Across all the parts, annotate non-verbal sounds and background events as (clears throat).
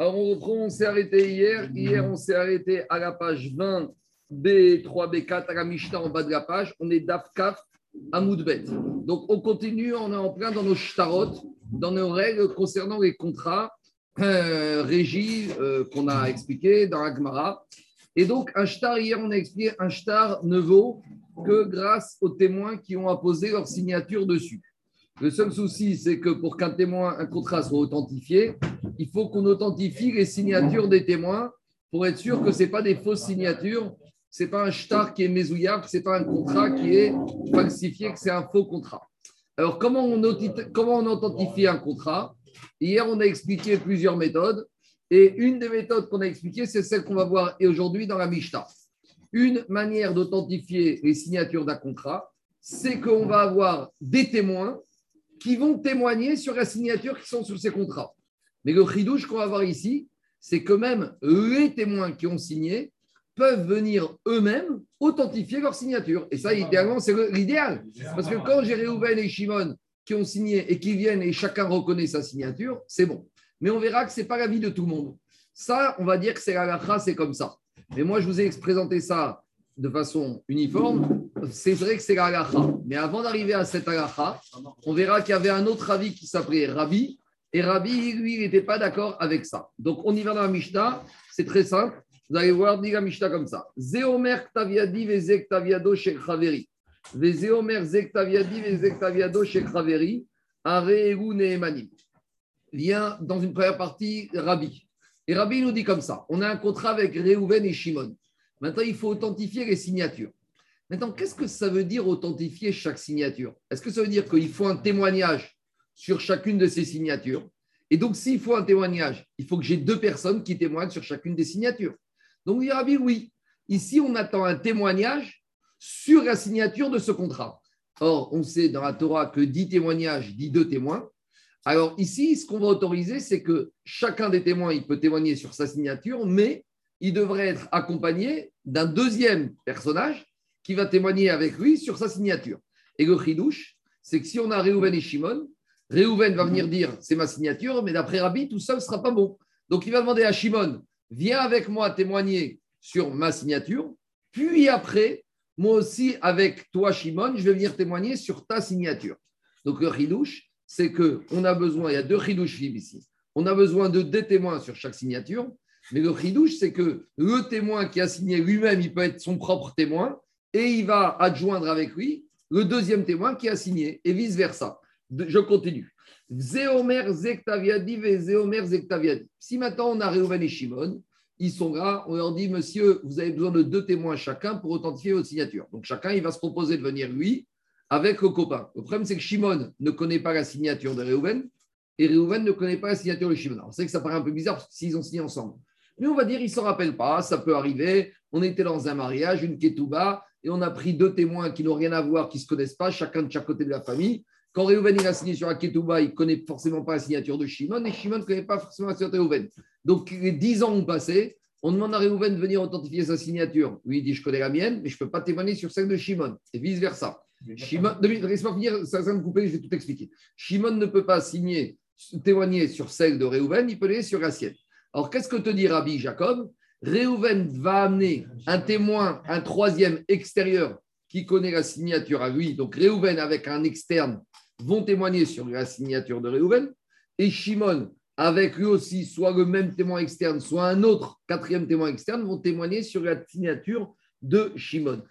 Alors, on reprend, on s'est arrêté hier. Hier, on s'est arrêté à la page 20, B3, B4, à la Mishnah en bas de la page. On est d'Afkaf à Moudbet. Donc, on continue, on est en plein dans nos shtarot, dans nos règles concernant les contrats euh, régis euh, qu'on a expliqué dans la Gemara. Et donc, un shtar, hier, on a expliqué un shtar ne vaut que grâce aux témoins qui ont apposé leur signature dessus. Le seul souci, c'est que pour qu'un un contrat soit authentifié, il faut qu'on authentifie les signatures des témoins pour être sûr que ce n'est pas des fausses signatures, ce n'est pas un shtar qui est mésouillable, ce n'est pas un contrat qui est falsifié, que c'est un faux contrat. Alors, comment on, authentifie un contrat? Hier, on a expliqué plusieurs méthodes. Et une des méthodes qu'on a expliquées, c'est celle qu'on va voir aujourd'hui dans la Mishnah. Une manière d'authentifier les signatures d'un contrat, c'est qu'on va avoir des témoins qui vont témoigner sur la signature qui sont sur ces contrats. Mais le chidouche qu'on va voir ici, c'est que même les témoins qui ont signé peuvent venir eux-mêmes authentifier leur signature. Et ça, idéalement, c'est l'idéal. Parce que quand j'ai Réhouven et Shimon qui ont signé et qui viennent et chacun reconnaît sa signature, c'est bon. Mais on verra que ce n'est pas la vie de tout le monde. Ça, on va dire que c'est la c'est comme ça. Mais moi, je vous ai présenté ça de façon uniforme, c'est vrai que c'est la Mais avant d'arriver à cette halakha, on verra qu'il y avait un autre avis qui s'appelait Rabbi. Et Rabbi, lui, il n'était pas d'accord avec ça. Donc, on y va dans la Mishnah. C'est très simple. Vous allez voir, dit la Mishnah comme ça. Zeomer ktaviadi vezek taviado shel chaveri. Vezeomer zek taviadi vezek taviado. Areu neemanim. Vient dans une première partie Rabbi. Et Rabbi nous dit comme ça. On a un contrat avec Reuven et Shimon. Maintenant, il faut authentifier les signatures. Maintenant, qu'est-ce que ça veut dire authentifier chaque signature? Est-ce que ça veut dire qu'il faut un témoignage sur chacune de ces signatures? Et donc, s'il faut un témoignage, il faut que j'ai deux personnes qui témoignent sur chacune des signatures. Donc, il dit oui. Ici, on attend un témoignage sur la signature de ce contrat. Or, on sait dans la Torah que dix témoignages dit deux témoins. Alors ici, ce qu'on va autoriser, c'est que chacun des témoins, il peut témoigner sur sa signature, mais il devrait être accompagné d'un deuxième personnage qui va témoigner avec lui sur sa signature. Et le chidouche, c'est que si on a Réhouven et Shimon, Réhouven va venir dire c'est ma signature, mais d'après Rabbi, tout ça ne sera pas bon. Donc il va demander à Shimon viens avec moi témoigner sur ma signature, puis après, moi aussi, avec toi, Shimon, je vais venir témoigner sur ta signature. Donc le chidouche, c'est qu'on a besoin, il y a deux chidouches ici, on a besoin de deux témoins sur chaque signature, mais le chidouche, c'est que le témoin qui a signé lui-même, il peut être son propre témoin et il va adjoindre avec lui le deuxième témoin qui a signé et vice-versa. Je continue. Zéomer Zektaviadi Zéomer Zektaviadi. Si maintenant on a Réhouven et Shimon, ils sont là, on leur dit, monsieur, vous avez besoin de deux témoins chacun pour authentifier votre signature. Donc chacun, il va se proposer de venir lui avec le copain. Le problème, c'est que Shimon ne connaît pas la signature de Réhouven et Réhouven ne connaît pas la signature de Shimon. On sait que ça paraît un peu bizarre s'ils ont signé ensemble. Mais on va dire, il ne s'en rappelle pas, ça peut arriver. On était dans un mariage, une ketouba, et on a pris deux témoins qui n'ont rien à voir, qui ne se connaissent pas, chacun de chaque côté de la famille. Quand Réhouven il a signé sur la ketouba, il ne connaît forcément pas la signature de Shimon, et Shimon ne connaît pas forcément la signature de Réhouven. Donc, les dix ans ont passé. On demande à Réhouven de venir authentifier sa signature. Lui, il dit Je connais la mienne, mais je ne peux pas témoigner sur celle de Shimon, et vice-versa. Shimon, laisse-moi finir, ça va me couper, je vais tout expliquer. Shimon ne peut pas signer, témoigner sur celle de Réhouven, il peut aller sur la sienne. Alors, qu'est-ce que te dit Rabbi Jacob? Réhouven va amener un témoin, un troisième extérieur qui connaît la signature à lui. Donc, Réhouven avec un externe vont témoigner sur la signature de Réhouven. Et Shimon, avec lui aussi, soit le même témoin externe, soit un autre quatrième témoin externe, vont témoigner sur la signature de Shimon.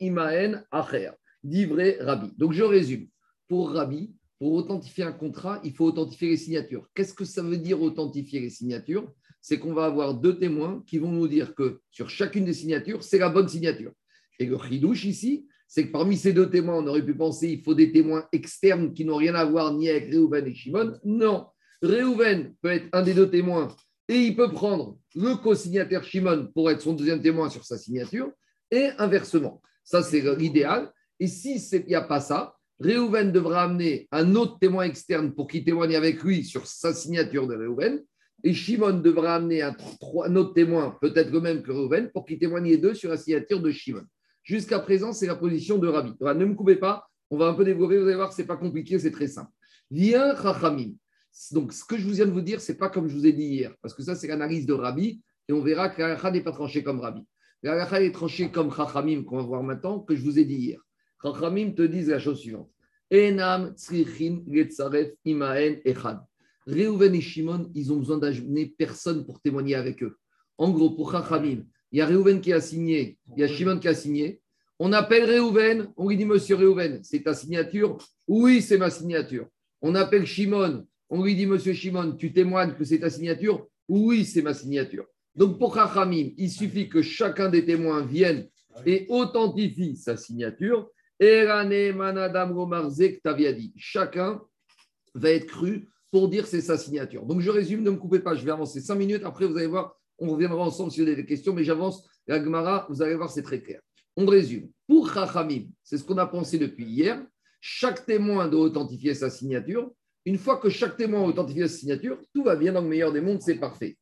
Imaen Acher, dit vrai Rabbi. Donc, je résume. Pour Rabbi, pour authentifier un contrat, il faut authentifier les signatures. Qu'est-ce que ça veut dire authentifier les signatures? C'est qu'on va avoir deux témoins qui vont nous dire que sur chacune des signatures, c'est la bonne signature. Et le chidouche ici, c'est que parmi ces deux témoins, on aurait pu penser qu'il faut des témoins externes qui n'ont rien à voir ni avec Réhouven et Shimon. Non, Réhouven peut être un des deux témoins et il peut prendre le co-signataire Shimon pour être son deuxième témoin sur sa signature et inversement. Ça, c'est l'idéal. Et si il n'y a pas ça, Réhouven devra amener un autre témoin externe pour qu'il témoigne avec lui sur sa signature de Réhouven. Et Shimon devra amener un, autre témoin, peut-être le même que Réhouven, pour qu'il témoigne les deux sur la signature de Shimon. Jusqu'à présent, c'est la position de Rabbi. ne me coupez pas, on va un peu développer, vous allez voir que ce n'est pas compliqué, c'est très simple. Viens, Chachamim. Donc, ce que je vous viens de vous dire, ce n'est pas comme je vous ai dit hier, parce que ça, c'est l'analyse de Rabbi, et on verra que la n'est pas tranchée comme Rabbi. La est tranchée comme Chachamim, qu'on va voir maintenant, que je vous ai dit hier. Chachamim te disent la chose suivante. Enam tzrichin getzaref imaen echad. Reuven et Shimon, ils ont besoin d'amener personne pour témoigner avec eux. En gros, pour Chachamim, il y a Reuven qui a signé, il y a Shimon qui a signé. On appelle Reuven, on lui dit Monsieur Reuven, c'est ta signature Oui, c'est ma signature. On appelle Shimon, on lui dit Monsieur Shimon, tu témoignes que c'est ta signature Oui, c'est ma signature. Donc pour Chachamim, il suffit que chacun des témoins vienne et authentifie sa signature. Chacun va être cru pour dire c'est sa signature. Donc je résume, ne me coupez pas, je vais avancer cinq minutes. Après, vous allez voir, on reviendra ensemble si vous avez des questions, mais j'avance. La Gemara, vous allez voir, c'est très clair. On résume. Pour Chachamim, c'est ce qu'on a pensé depuis hier. Chaque témoin doit authentifier sa signature. Une fois que chaque témoin a authentifié sa signature, tout va bien dans le meilleur des mondes, c'est parfait.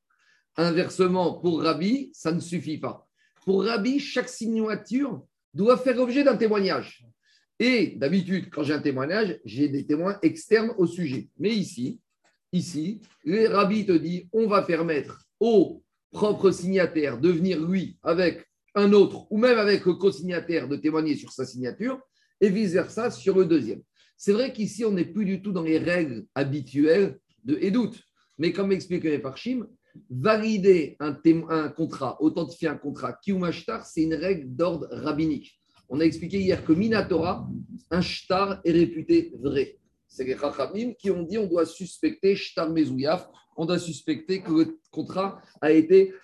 Inversement, pour Rabbi, ça ne suffit pas. Pour Rabbi, chaque signature doit faire l'objet d'un témoignage. Et d'habitude, quand j'ai un témoignage, j'ai des témoins externes au sujet. Mais ici, ici, le rabbi te dit, on va permettre au propre signataire de venir, lui, avec un autre, ou même avec le co-signataire, de témoigner sur sa signature, et vice-versa sur le deuxième. C'est vrai qu'ici, on n'est plus du tout dans les règles habituelles de Edout. Mais comme explique les Parchim, valider un, contrat, authentifier un contrat, kiumashtar, c'est une règle d'ordre rabbinique. On a expliqué hier que Minatora, un shtar est réputé vrai. C'est les Chachamim qui ont dit on doit suspecter shtar mezouyaf, on doit suspecter que le contrat a été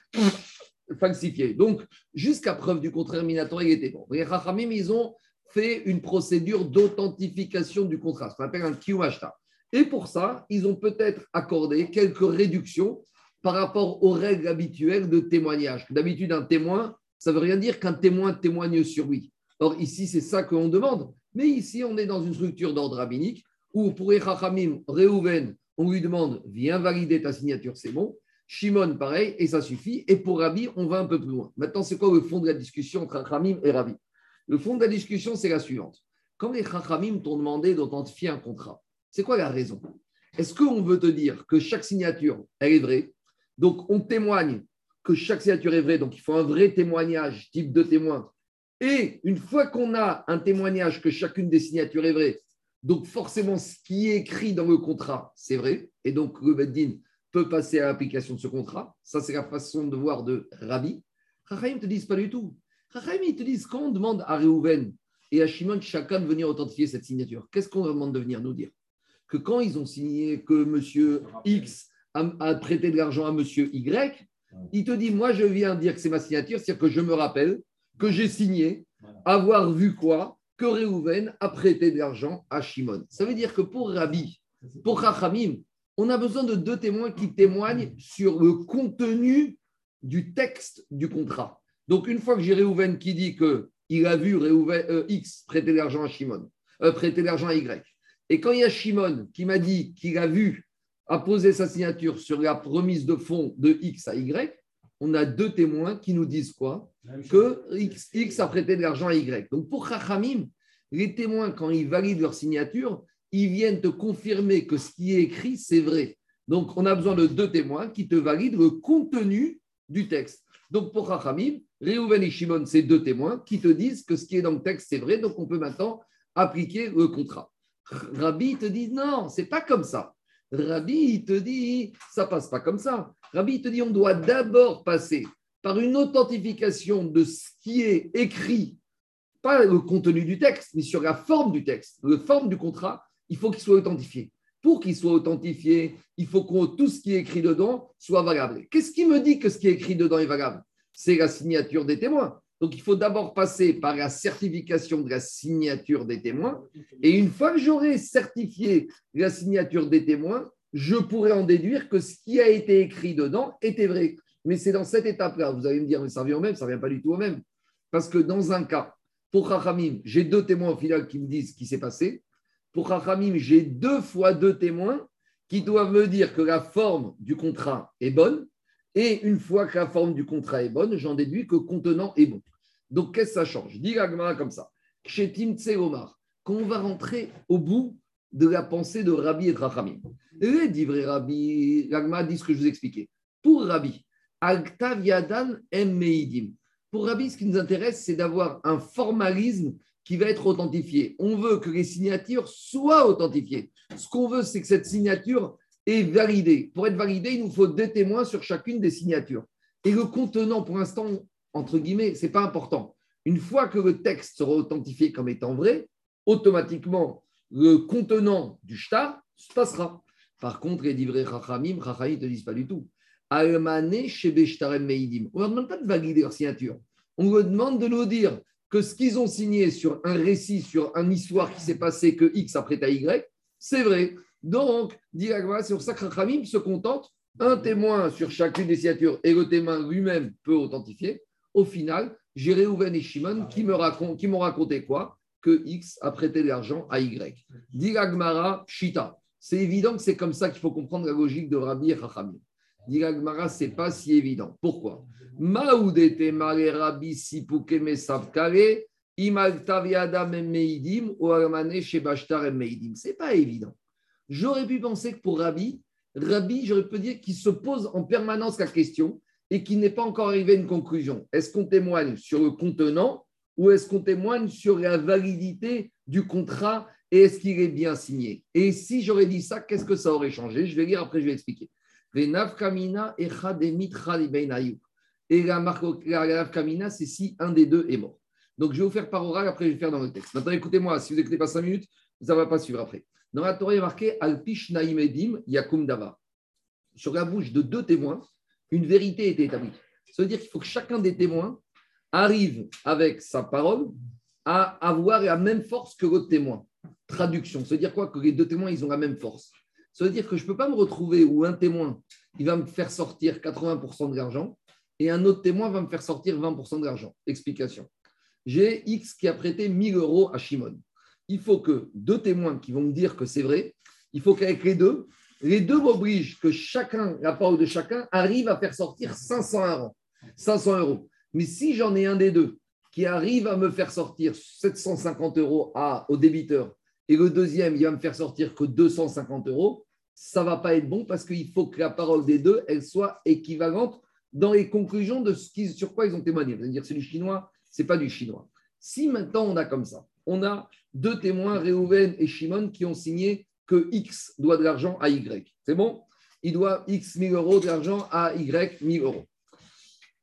falsifié. Donc, jusqu'à preuve du contraire, Minatora, il était bon. Les Chachamim, ils ont fait une procédure d'authentification du contrat, ce qu'on appelle un kiumashtar. Et pour ça, ils ont peut-être accordé quelques réductions par rapport aux règles habituelles de témoignage. D'habitude, un témoin, ça ne veut rien dire qu'un témoin témoigne sur lui. Or, ici, c'est ça qu'on demande. Mais ici, on est dans une structure d'ordre rabbinique où pour Echachamim, Reuven, on lui demande viens valider ta signature, c'est bon. Shimon, pareil, et ça suffit. Et pour Rabbi, on va un peu plus loin. Maintenant, c'est quoi le fond de la discussion entre Chachamim et Rabbi? Le fond de la discussion, c'est la suivante. Quand les Chachamim t'ont demandé d'authentifier un contrat, c'est quoi la raison? Est-ce qu'on veut te dire que chaque signature, elle est vraie? Donc, on témoigne que chaque signature est vraie, donc il faut un vrai témoignage, type de témoin. Et une fois qu'on a un témoignage que chacune des signatures est vraie, donc forcément ce qui est écrit dans le contrat, c'est vrai, et donc le Beddin peut passer à l'application de ce contrat. Ça, c'est la façon de voir de Rabbi. Rachaim ne te disent pas du tout. Rachaim, ils te disent quand on demande à Reuven et à Shimon chacun de venir authentifier cette signature, qu'est-ce qu'on leur demande de venir nous dire? Que quand ils ont signé que monsieur X à, prêter de l'argent à monsieur Y, il te dit, moi, je viens dire que c'est ma signature, c'est-à-dire que je me rappelle que j'ai signé, avoir vu quoi? Que Réhouven a prêté de l'argent à Shimon. Ça veut dire que pour Rabbi, pour Chachamim, on a besoin de deux témoins qui témoignent sur le contenu du texte du contrat. Donc, une fois que j'ai Réhouven qui dit qu'il a vu Réhouven, euh, X prêter de l'argent à Shimon, euh, prêter l'argent Y, et quand il y a Shimon qui m'a dit qu'il a vu a posé sa signature sur la remise de fonds de X à Y, on a deux témoins qui nous disent quoi Que X, a prêté de l'argent à Y. Donc pour Chachamim, les témoins, quand ils valident leur signature, ils viennent te confirmer que ce qui est écrit, c'est vrai. Donc on a besoin de deux témoins qui te valident le contenu du texte. Donc pour Chachamim, Reuven et Shimon, c'est deux témoins qui te disent que ce qui est dans le texte, c'est vrai. Donc on peut maintenant appliquer le contrat. Rabbi te dit non, c'est pas comme ça. Rabbi, il te dit, ça passe pas comme ça. Rabbi, il te dit, on doit d'abord passer par une authentification de ce qui est écrit, pas le contenu du texte, mais sur la forme du texte, la forme du contrat, il faut qu'il soit authentifié. Pour qu'il soit authentifié, il faut que tout ce qui est écrit dedans soit valable. Qu'est-ce qui me dit que ce qui est écrit dedans est valable? C'est la signature des témoins. Donc, il faut d'abord passer par la certification de la signature des témoins. Et une fois que j'aurai certifié la signature des témoins, je pourrai en déduire que ce qui a été écrit dedans était vrai. Mais c'est dans cette étape-là, vous allez me dire, mais ça revient au même, ça ne vient pas du tout au même. Parce que dans un cas, pour Chachamim, j'ai deux témoins au final qui me disent ce qui s'est passé. Pour Chachamim, j'ai deux fois deux témoins qui doivent me dire que la forme du contrat est bonne. Et une fois que la forme du contrat est bonne, j'en déduis que le contenant est bon. Donc, qu'est-ce que ça change? Dis comme ça. Chez Tim Omar, quand on va rentrer au bout de la pensée de Rabbi et Rachamim. Les Rabbi, l'Agma dit ce que je vous expliquais. Pour Rabbi, Altav Yadan Meidim. Pour Rabbi, ce qui nous intéresse, c'est d'avoir un formalisme qui va être authentifié. On veut que les signatures soient authentifiées. Ce qu'on veut, c'est que cette signature est validée. Pour être validée, il nous faut deux témoins sur chacune des signatures. Et le contenant, pour l'instant, entre guillemets, ce n'est pas important. Une fois que le texte sera authentifié comme étant vrai, automatiquement, le contenant du shtar se passera. Par contre, les livrets Rachamim, Rachamim ne te disent pas du tout. On ne leur demande pas de valider leur signature. On leur demande de nous dire que ce qu'ils ont signé sur un récit, sur une histoire qui s'est passée que X après à Y, c'est vrai. Donc, c'est pour ça que Rachamim se contente un témoin sur chacune des signatures et le témoin lui-même peut authentifier. Au final, j'ai Réhouven et Shimon qui m'ont raconté quoi? Que X a prêté de l'argent à Y. Diragmara Shita. C'est évident que c'est comme ça qu'il faut comprendre la logique de Rabbi et Chachamim. Diragmara, ce n'est pas si évident. Pourquoi? Maoudete Mare Rabbi Sipukeme Savkare, Meidim, ou Aramane Shebashtar Meidim. Ce n'est pas évident. J'aurais pu penser que pour Rabbi, Rabbi, j'aurais pu dire qu'il se pose en permanence la question et qu'il n'est pas encore arrivé à une conclusion. Est-ce qu'on témoigne sur le contenant ou est-ce qu'on témoigne sur la validité du contrat et est-ce qu'il est bien signé? Et si j'aurais dit ça, qu'est-ce que ça aurait changé? Je vais lire, après je vais expliquer. Et la kamina, c'est si un des deux est mort. Donc je vais vous faire par oral, après je vais faire dans le texte. Maintenant écoutez-moi, si vous n'écoutez pas cinq minutes, ça ne va pas suivre après. Dans la Torah, il est marqué Alpish Naïmedim Yakum Dava. Sur la bouche de deux témoins, une vérité était établie. Ça veut dire qu'il faut que chacun des témoins arrive avec sa parole à avoir la même force que l'autre témoin. Traduction, ça veut dire quoi Que les deux témoins, ils ont la même force? Ça veut dire que je ne peux pas me retrouver où un témoin, il va me faire sortir 80% de l'argent et un autre témoin va me faire sortir 20% de l'argent. Explication. J'ai X qui a prêté 1000 euros à Shimon il faut que deux témoins qui vont me dire que c'est vrai, il faut qu'avec les deux, les deux m'obligent que chacun, la parole de chacun, arrive à faire sortir 500 euros. 500 euros. Mais si j'en ai un des deux qui arrive à me faire sortir 750 euros au débiteur et le deuxième, il va me faire sortir que 250 euros, ça ne va pas être bon parce qu'il faut que la parole des deux, elle soit équivalente dans les conclusions de ce qui, sur quoi ils ont témoigné. Vous allez dire, c'est du chinois, c'est pas du chinois. Si maintenant on a comme ça, on a deux témoins, Réhouven et Shimon, qui ont signé que X doit de l'argent à Y. C'est bon? Il doit X 1000 euros d'argent à Y 1000 euros.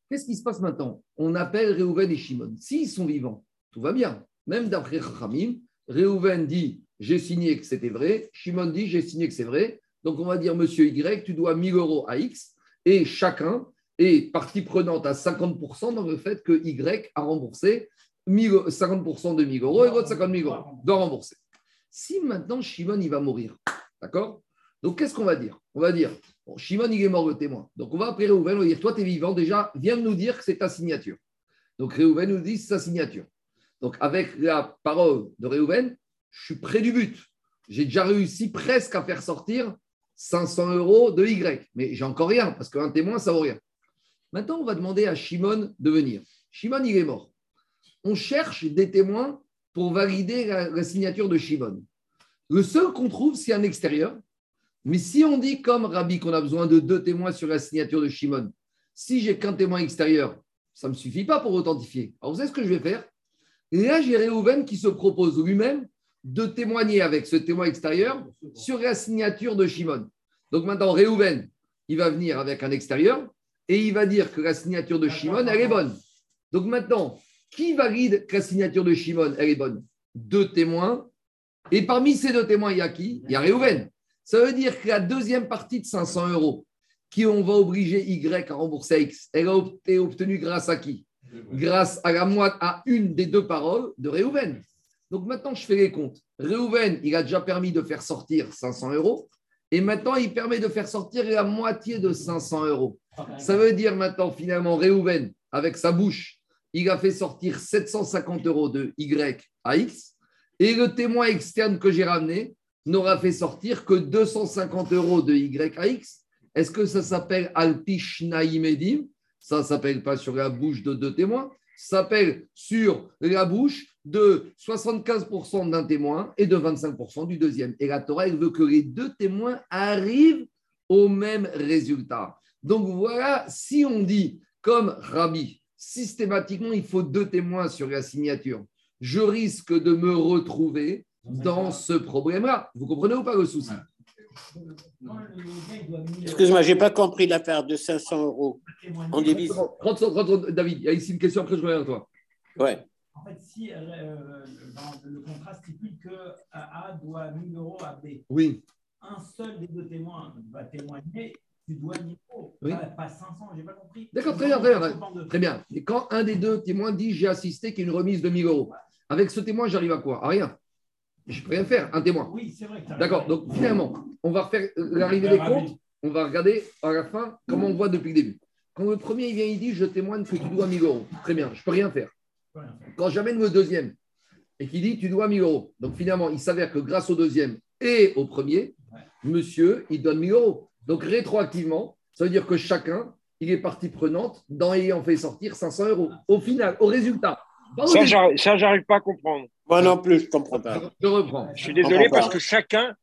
Qu'est-ce qui se passe maintenant? On appelle Réhouven et Shimon. S'ils sont vivants, tout va bien. Même d'après Khamim, Réhouven dit j'ai signé que c'était vrai. Shimon dit j'ai signé que c'est vrai. Donc on va dire monsieur Y, tu dois 1000 euros à X. Et chacun est partie prenante à 50% dans le fait que Y a remboursé 50% de 1000 euros et l'autre 50 000 euros, doit rembourser. Si maintenant Shimon il va mourir, d'accord? Donc qu'est-ce qu'on va dire? On va dire, Shimon il est mort le témoin. Donc on va appeler Réhouven, on va dire, toi tu es vivant déjà, viens nous dire que c'est ta signature. Donc Réhouven nous dit sa signature. Donc avec la parole de Réhouven, je suis près du but. J'ai déjà réussi presque à faire sortir 500 euros de Y. Mais j'ai encore rien, parce qu'un témoin, ça vaut rien. Maintenant, on va demander à Shimon de venir. Shimon, il est mort on cherche des témoins pour valider la, signature de Shimon. Le seul qu'on trouve, c'est un extérieur. Mais si on dit comme Rabbi qu'on a besoin de deux témoins sur la signature de Shimon, si j'ai qu'un témoin extérieur, ça ne me suffit pas pour authentifier. Alors vous savez ce que je vais faire? Et là, j'ai Réhouven qui se propose lui-même de témoigner avec ce témoin extérieur sur la signature de Shimon. Donc maintenant, Réhouven, il va venir avec un extérieur et il va dire que la signature de Shimon, elle est bonne. Donc maintenant, qui valide que la signature de Shimon, elle est bonne? Deux témoins. Et parmi ces deux témoins, il y a qui? Il y a Réhouven. Ça veut dire que la deuxième partie de 500 euros, qui on va obliger Y à rembourser X, elle a été obtenue grâce à qui? Grâce à la moitié, à une des deux paroles de Réhouven. Donc maintenant, je fais les comptes. Réhouven, il a déjà permis de faire sortir 500 euros. Et maintenant, il permet de faire sortir la moitié de 500 euros. Ça veut dire maintenant, finalement, Réhouven, avec sa bouche, il a fait sortir 750 euros de Y à X, et le témoin externe que j'ai ramené n'aura fait sortir que 250 euros de Y à X. Est-ce que ça s'appelle Alpish Naïmedim Ça ne s'appelle pas sur la bouche de deux témoins, ça s'appelle sur la bouche de 75% d'un témoin et de 25% du deuxième. Et la Torah, elle veut que les deux témoins arrivent au même résultat. Donc voilà, si on dit comme Rabbi, systématiquement, il faut deux témoins sur la signature, je risque de me retrouver dans ce problème-là. Vous comprenez ou pas le souci Excuse-moi, je n'ai pas compris l'affaire de 500 euros. On divise. 30, 30, David, il y a ici une question, après je reviens à toi. Ouais. En fait, si euh, dans le contrat stipule que A doit 1000 euros à B, oui. un seul des deux témoins va témoigner, tu dois 1000 euros, oui. pas, pas 500, j'ai pas compris. D'accord, très bien, très bien. Très bien. Et quand un des deux témoins dit j'ai assisté qu'il y a une remise de 1000 euros, avec ce témoin, j'arrive à quoi? À rien. Je peux rien faire, un témoin. Oui, c'est vrai. D'accord, donc finalement, on va refaire l'arrivée des comptes, on va regarder à la fin comment on voit depuis le début. Quand le premier il vient, il dit je témoigne que tu dois 1000 euros. Très bien, je ne peux rien faire. Quand j'amène le deuxième et qu'il dit tu dois 1000 euros, donc finalement, il s'avère que grâce au deuxième et au premier, monsieur, il donne 1000 euros. Donc rétroactivement, ça veut dire que chacun, il est partie prenante dans ayant fait sortir 500 euros. Au final, au résultat. Ça, j'arrive pas à comprendre. Moi non plus, je ne comprends pas. Je reprends. Je suis désolé parce que chacun,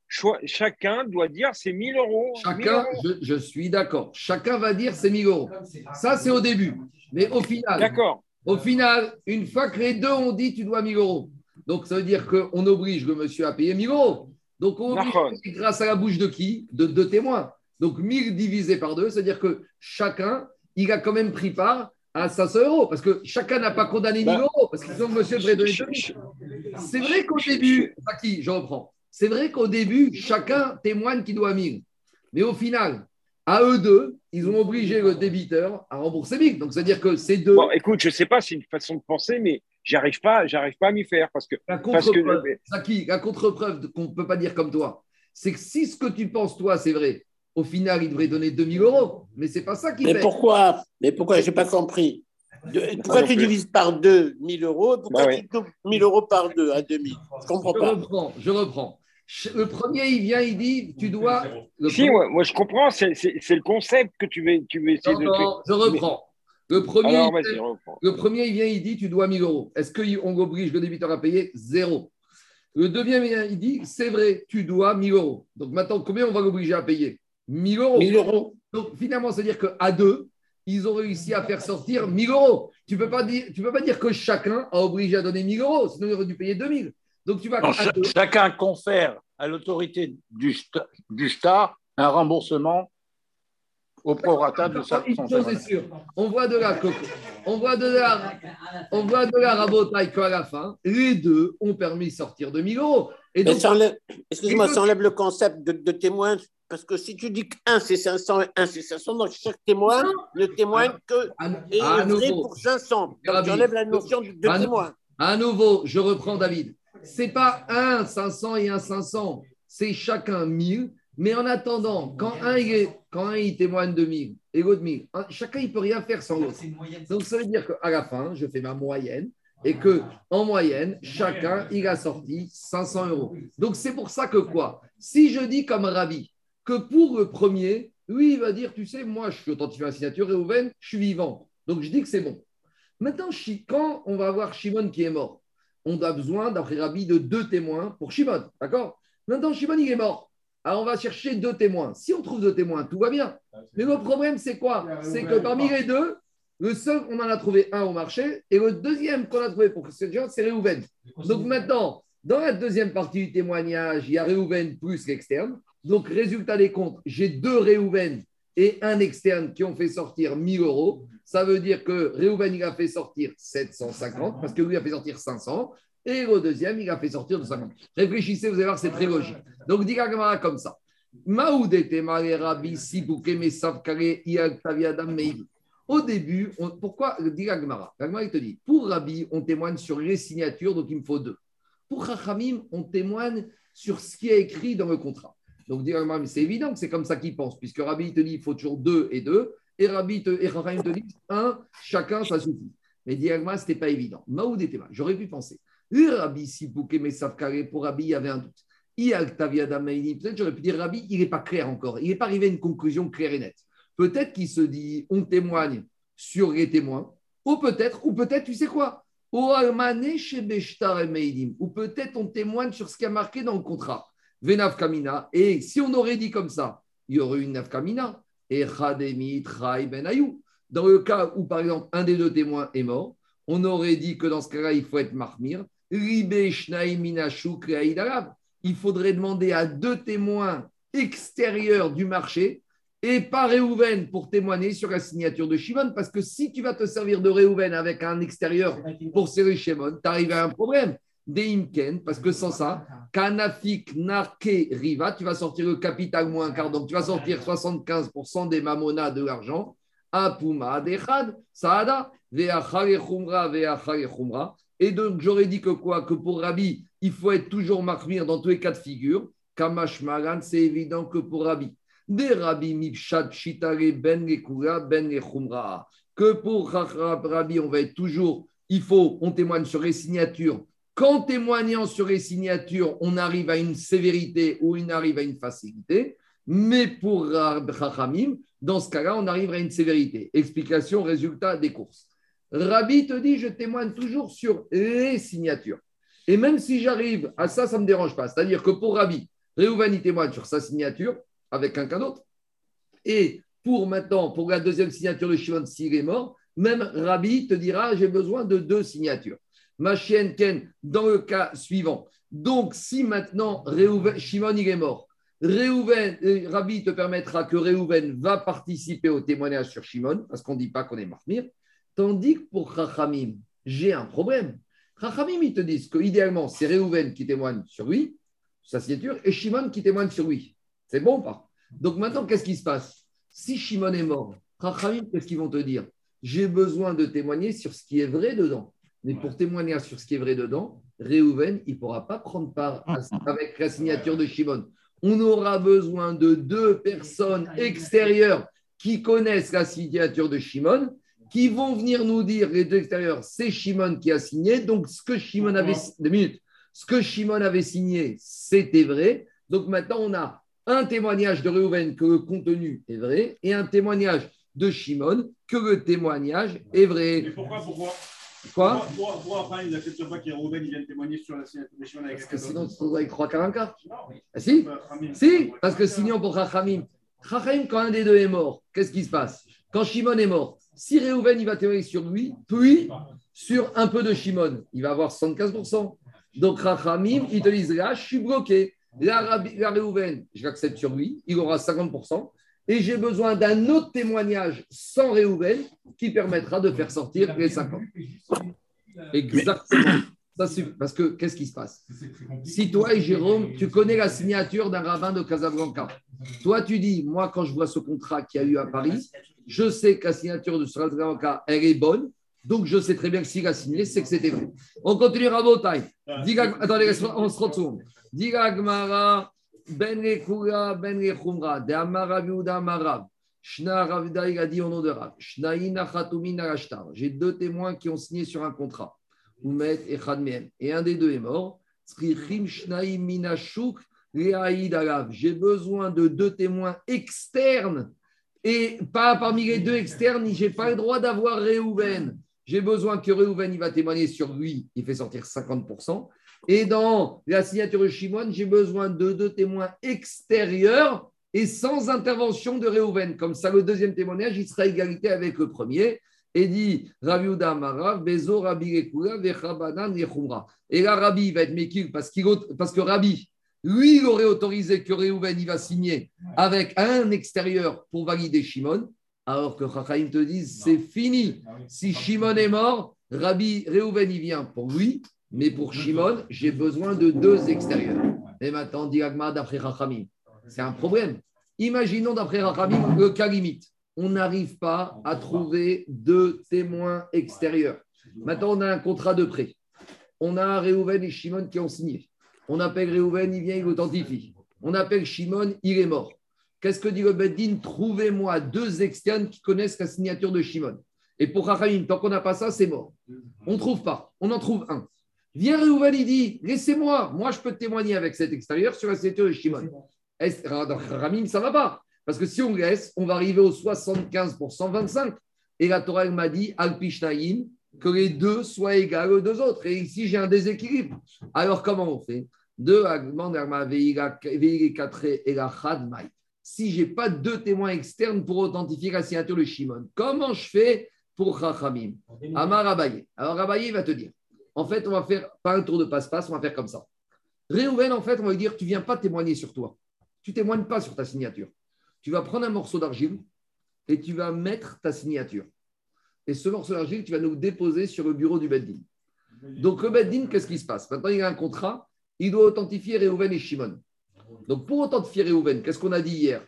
chacun doit dire c'est 1000 euros. Chacun, je, je, suis d'accord. Chacun va dire c'est 1000 euros. Ça, c'est au début. Mais au final, d'accord. Au final, une fois que les deux ont dit tu dois 1000 euros, donc ça veut dire qu'on oblige le monsieur à payer 1000 euros. Donc on oblige grâce à la bouche de qui? De deux témoins. Donc 1000 divisé par deux, c'est-à-dire que chacun, il a quand même pris part à 500 euros, parce que chacun n'a pas condamné 1000 euros, parce qu'ils ont monsieur devrait donner 2000. C'est vrai qu'au début, qui je reprends, c'est vrai qu'au début, chacun témoigne qu'il doit 1000. Mais au final, à eux deux, ils ont obligé le débiteur à rembourser 1000. Donc, c'est-à-dire que ces deux. Bon, écoute, je ne sais pas, c'est une façon de penser, mais j'arrive pas, j'arrive pas à m'y faire parce que. La contre-preuve, la contre-preuve qu'on ne peut pas dire comme toi, c'est que si ce que tu penses, toi, c'est vrai, au final, il devrait donner 2000 euros. Mais c'est pas ça qui Mais fait. pourquoi? Mais pourquoi? Je n'ai pas compris. Pourquoi tu divises par deux 1000 euros? Pourquoi Bah tu doubles 1000 euros par deux à 2000 Je ne comprends Je pas. reprends, je reprends. Le premier, il vient, il dit, tu dois. le Si, moi, moi, je comprends, c'est le concept que tu veux, tu veux essayer Non, de. non, je reprends. Le premier, Alors, il le premier, il vient, il dit, tu dois 1000 euros. Est-ce qu'on oblige le débiteur à payer? Zéro. Le deuxième, il dit, c'est vrai, tu dois 1000 euros. Donc maintenant, combien on va l'obliger à payer? 1000 euros. 1000 euros. Donc finalement, c'est-à-dire qu'à deux, ils ont réussi à faire sortir 1000 euros. Tu ne peux, pas dire- tu peux pas dire que chacun a obligé à donner 1000 euros, sinon il aurait dû payer 2000. Donc tu vas Non, deux. chacun confère à l'autorité du, du STAR un remboursement au prorata de sa, Une chose est sûre, on voit de là, on voit de là, on voit de là, qu'à la fin, les deux ont permis de sortir de 1000 euros. Et donc, Excuse-moi, ça enlève le concept de, de témoin. Parce que si tu dis qu'un c'est 500 et un c'est 500, donc chaque témoin ne témoigne que à, et à est vrai nouveau, pour 500. Donc Rabbi, j'enlève la notion de, de à- témoin. à nouveau, je reprends David. C'est pas un 500 et un 500, c'est chacun 1000. Mais en attendant, quand un, il est- quand un il témoigne de 1000 et l'autre 1000, hein, chacun il peut rien faire sans l'autre. Donc ça veut dire qu'à la fin, je fais ma moyenne et que en moyenne, chacun il a sorti 500 euros. Donc c'est pour ça que quoi? Si je dis comme Ravi que pour le premier, lui il va dire, tu sais, moi je suis authentifié à la signature et Oven, je suis vivant. Donc je dis que c'est bon. Maintenant, quand on va voir Shimon qui est mort, on a besoin, d'après Rabbi, de deux témoins pour Shimon. D'accord? Maintenant, Shimon, il est mort. Alors, on va chercher deux témoins. Si on trouve deux témoins, tout va bien. Mais le problème, c'est quoi C'est que parmi les deux, le seul, on en a trouvé un au marché, et le deuxième qu'on a trouvé pour ce genre, c'est Réhouven. Donc maintenant, dans la deuxième partie du témoignage, il y a Réhouven plus l'externe. Donc, résultat des comptes, j'ai deux Réhouven et un externe qui ont fait sortir 1000 euros. Ça veut dire que Réhouven, il a fait sortir 750 parce que lui a fait sortir 500. Et le deuxième, il a fait sortir de 50. Réfléchissez, vous allez voir, c'est très logique. Donc, dit la Gemara comme ça. Au début, pourquoi dit La Gemara, il te dit pour Rabbi, on témoigne sur les signatures, donc il me faut deux. Pour Chachamim, on témoigne sur ce qui est écrit dans le contrat. Donc, dit mais c'est évident que c'est comme ça qu'il pense, puisque Rabbi il te dit il faut toujours deux et deux, et Rabbi te, et Chachamim te dit un, chacun, ça suffit. Mais dit la Gemara, ce n'était pas évident. Maoudete mare, j'aurais pu penser. Rabbi sibuke mesav kare, pour Rabbi, il y avait un doute. Peut-être j'aurais pu dire Rabbi, il n'est pas clair encore, il n'est pas arrivé à une conclusion claire et nette. Peut-être qu'il se dit, on témoigne sur les témoins, ou peut-être, ou peut-être, tu sais quoi? Ou peut-être on témoigne sur ce qui a marqué dans le contrat. Venav Kamina. Et si on aurait dit comme ça, il y aurait une Nafkamina. Et Khademi, Trai, Ben Ayou. Dans le cas où, par exemple, un des deux témoins est mort, on aurait dit que dans ce cas-là, il faut être marmir. Il faudrait demander à deux témoins extérieurs du marché et pas Réhouven pour témoigner sur la signature de Shimon. Parce que si tu vas te servir de Réhouven avec un extérieur pour serrer Shimon, tu arrives à un problème. Deimken, parce que sans ça, Kanafik Narke Riva, tu vas sortir le capital moins un quart, donc tu vas sortir 75% des mamonas de l'argent. Apuma Dechad, Saada, Veachare Khumra, Khumra. Et donc j'aurais dit que quoi? Que pour Rabbi, il faut être toujours marmir dans tous les cas de figure. Kamash Maran, c'est évident que pour Rabbi. Des Rabbi Mipshat Shitare Ben Gekura Ben Khumra. Que pour Rabbi, on va être toujours, il faut, on témoigne sur les signatures Qu'en témoignant sur les signatures, on arrive à une sévérité ou on arrive à une facilité, mais pour Rachamim, dans ce cas-là, on arrive à une sévérité. Explication, résultat des courses. Rabbi te dit, je témoigne toujours sur les signatures. Et même si j'arrive à ça, ça ne me dérange pas. C'est-à-dire que pour Rabbi, Réhouven, témoigne sur sa signature avec quelqu'un d'autre. Et pour maintenant, pour la deuxième signature de Shimon, s'il est mort, même Rabbi te dira, j'ai besoin de deux signatures. Ma chienne Ken, dans le cas suivant. Donc, si maintenant Shimon il est mort, Réhouven, euh, Rabbi te permettra que Réhouven va participer au témoignage sur Shimon, parce qu'on ne dit pas qu'on est marmir, tandis que pour Chachamim, j'ai un problème. Chachamim, ils te disent que idéalement, c'est Réhouven qui témoigne sur lui, sa signature, et Shimon qui témoigne sur lui. C'est bon ou pas? Donc maintenant, qu'est-ce qui se passe? Si Shimon est mort, Chachamim, qu'est-ce qu'ils vont te dire? J'ai besoin de témoigner sur ce qui est vrai dedans. Mais pour témoigner sur ce qui est vrai dedans, Réhouven, il ne pourra pas prendre part avec la signature de Shimon. On aura besoin de deux personnes extérieures qui connaissent la signature de Shimon, qui vont venir nous dire, les deux extérieurs, c'est Shimon qui a signé. Donc, ce que Shimon avait, minutes, ce que Shimon avait signé, c'était vrai. Donc, maintenant, on a un témoignage de Réhouven que le contenu est vrai et un témoignage de Shimon que le témoignage est vrai. Mais pourquoi, pourquoi? Quoi? Pourquoi pourquoi il n'accepte pas qu'Héroben vienne témoigner sur la signature de Shimon avec Parce que sinon, tu trouves avec 3 Karanka. Non. Ah, si? Bah. Si, parce que sinon, pour Chachamim, Chachamim, quand un des deux est mort, qu'est-ce qui se passe? Quand Shimon est mort, si Réhouven, il va témoigner sur lui, puis sur un peu de Shimon, il va avoir 75%. Donc, Chachamim, ils te disent là, je suis bloqué. Là, Réhouven, je l'accepte sur lui, il aura 50%. Et j'ai besoin d'un autre témoignage sans Réhouven qui permettra de faire sortir les 50. Exactement. Ça, parce que qu'est-ce qui se passe? Si toi et Jérôme, tu connais la signature d'un rabbin de Casablanca, toi tu dis, moi quand je vois ce contrat qu'il y a eu à Paris, je sais que la signature de Casablanca, elle est bonne, donc je sais très bien que s'il a signé, c'est que c'était vrai. On continue à Botaï. Diga- Attendez, on se retourne. Diga Gmara, Ben Lekura, Ben Lechumra, de Amara Viuda Amarav. Shna Ravida, il a dit au nom de Rav. Shnaïna Khatoumi Narashtar. J'ai deux témoins qui ont signé sur un contrat. Oumet et Khadmien. Et un des deux est mort. Tzrichim Shnaïm Minashuk. J'ai besoin de deux témoins externes. Et pas parmi les deux externes, j'ai pas le droit d'avoir Réhouven. J'ai besoin que Réhouven il va témoigner sur lui, il fait sortir 50%. Et dans la signature de Shimon, j'ai besoin de deux témoins extérieurs et sans intervention de Réhouven. Comme ça, le deuxième témoignage, il sera égalité avec le premier. Et dit Uda Marav, Bezo Rabbi Lekula, Vechabanan. Et là, Rabbi va être Mekil parce, aut- parce que Rabbi, lui, il aurait autorisé que Réhouven il va signer avec un extérieur pour valider Shimon, alors que Chachaim te disent c'est fini. Si Shimon est mort, Rabbi Réhouven il vient pour lui, mais pour Shimon, j'ai besoin de deux extérieurs. Et maintenant, dit Agma d'après Chachamim, c'est un problème. Imaginons d'après Rachamim le cas limite. On n'arrive pas à trouver deux témoins extérieurs. Maintenant, on a un contrat de prêt. On a Réhouven et Shimon qui ont signé. On appelle Réhouven, il vient, il authentifie. On appelle Shimon, il est mort. Qu'est-ce que dit le Beddin Trouvez-moi deux externes qui connaissent la signature de Shimon. Et pour Rachamim, tant qu'on n'a pas ça, c'est mort. On ne trouve pas. On en trouve un. Vient Réhouven, il dit Laissez-moi, moi je peux témoigner avec cet extérieur sur la signature de Shimon. Ramim, ça ne va pas. Parce que si on laisse, on va arriver au 75%, 25%. Et la Torah, m'a dit Alpishnaïm, que les deux soient égales aux deux autres. Et ici, j'ai un déséquilibre. Alors, comment on fait? Deux. Si je n'ai pas deux témoins externes pour authentifier la signature de Shimon, comment je fais pour Chachamim Amar Abaye. Alors, Abaye va te dire en fait, on va faire pas un tour de passe-passe, on va faire comme ça. Réhouven, en fait, on va lui dire tu viens pas témoigner sur toi. Tu témoignes pas sur ta signature. Tu vas prendre un morceau d'argile et tu vas mettre ta signature. Et ce morceau d'argile, tu vas nous déposer sur le bureau du Beddin. Donc, le Beddin, qu'est-ce qui se passe? Maintenant, il a un contrat, il doit authentifier Réhouven et Shimon. Donc, pour authentifier Réhouven, qu'est-ce qu'on a dit hier?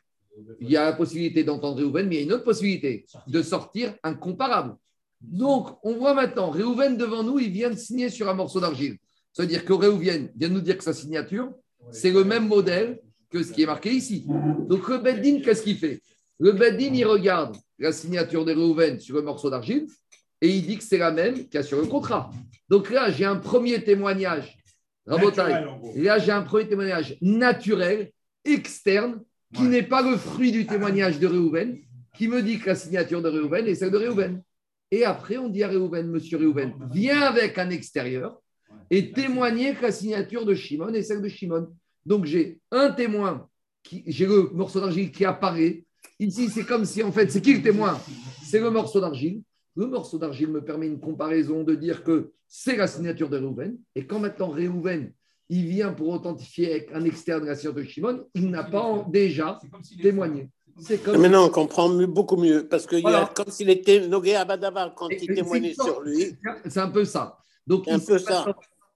Il y a la possibilité d'entendre Réhouven, mais il y a une autre possibilité de sortir un comparable. Donc, on voit maintenant, Réhouven devant nous, il vient de signer sur un morceau d'argile. Ça veut dire que Réhouven vient de nous dire que sa signature, c'est le même modèle que ce qui est marqué ici. Donc, le Beddin, qu'est-ce qu'il fait? Le Beddin, il regarde la signature de Réhouven sur le morceau d'argile et il dit que c'est la même qu'il y a sur le contrat. Donc là, j'ai un premier témoignage. Là, j'ai un premier témoignage naturel, externe, qui Ouais. n'est pas le fruit du témoignage de Réhouven, qui me dit que la signature de Réhouven est celle de Réhouven. Et après, on dit à Réhouven, monsieur Réhouven, viens avec un extérieur et témoigner que la signature de Shimon est celle de Shimon. Donc, j'ai un témoin, qui, j'ai le morceau d'argile qui apparaît. Ici, c'est comme si, en fait, c'est qui le témoin? C'est le morceau d'argile. Le morceau d'argile me permet une comparaison de dire que c'est la signature de Réhouven. Et quand maintenant Réhouven, il vient pour authentifier avec un externe la signature de Shimon, il n'a pas en- déjà témoigné. C'est comme Maintenant, on comprend mieux- beaucoup mieux. Parce que il y a, Voilà. comme s'il était Nogué Abadava, quand Et- il témoignait sur lui. C'est un peu ça. Donc, un peu ça.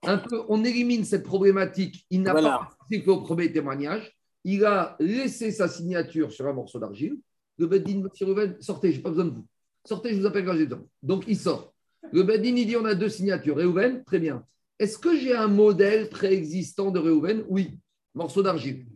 un peu, on élimine cette problématique. Il n'a Voilà. pas participé au premier témoignage. Il a laissé sa signature sur un morceau d'argile. Le Beddin, monsieur Rouven, sortez, je n'ai pas besoin de vous. Sortez, je vous appelle quand j'ai besoin. Donc, il sort. Le Beddin, il dit on a deux signatures. Réhouven, très bien. Est-ce que j'ai un modèle préexistant de Réhouven? Oui. Morceau d'argile.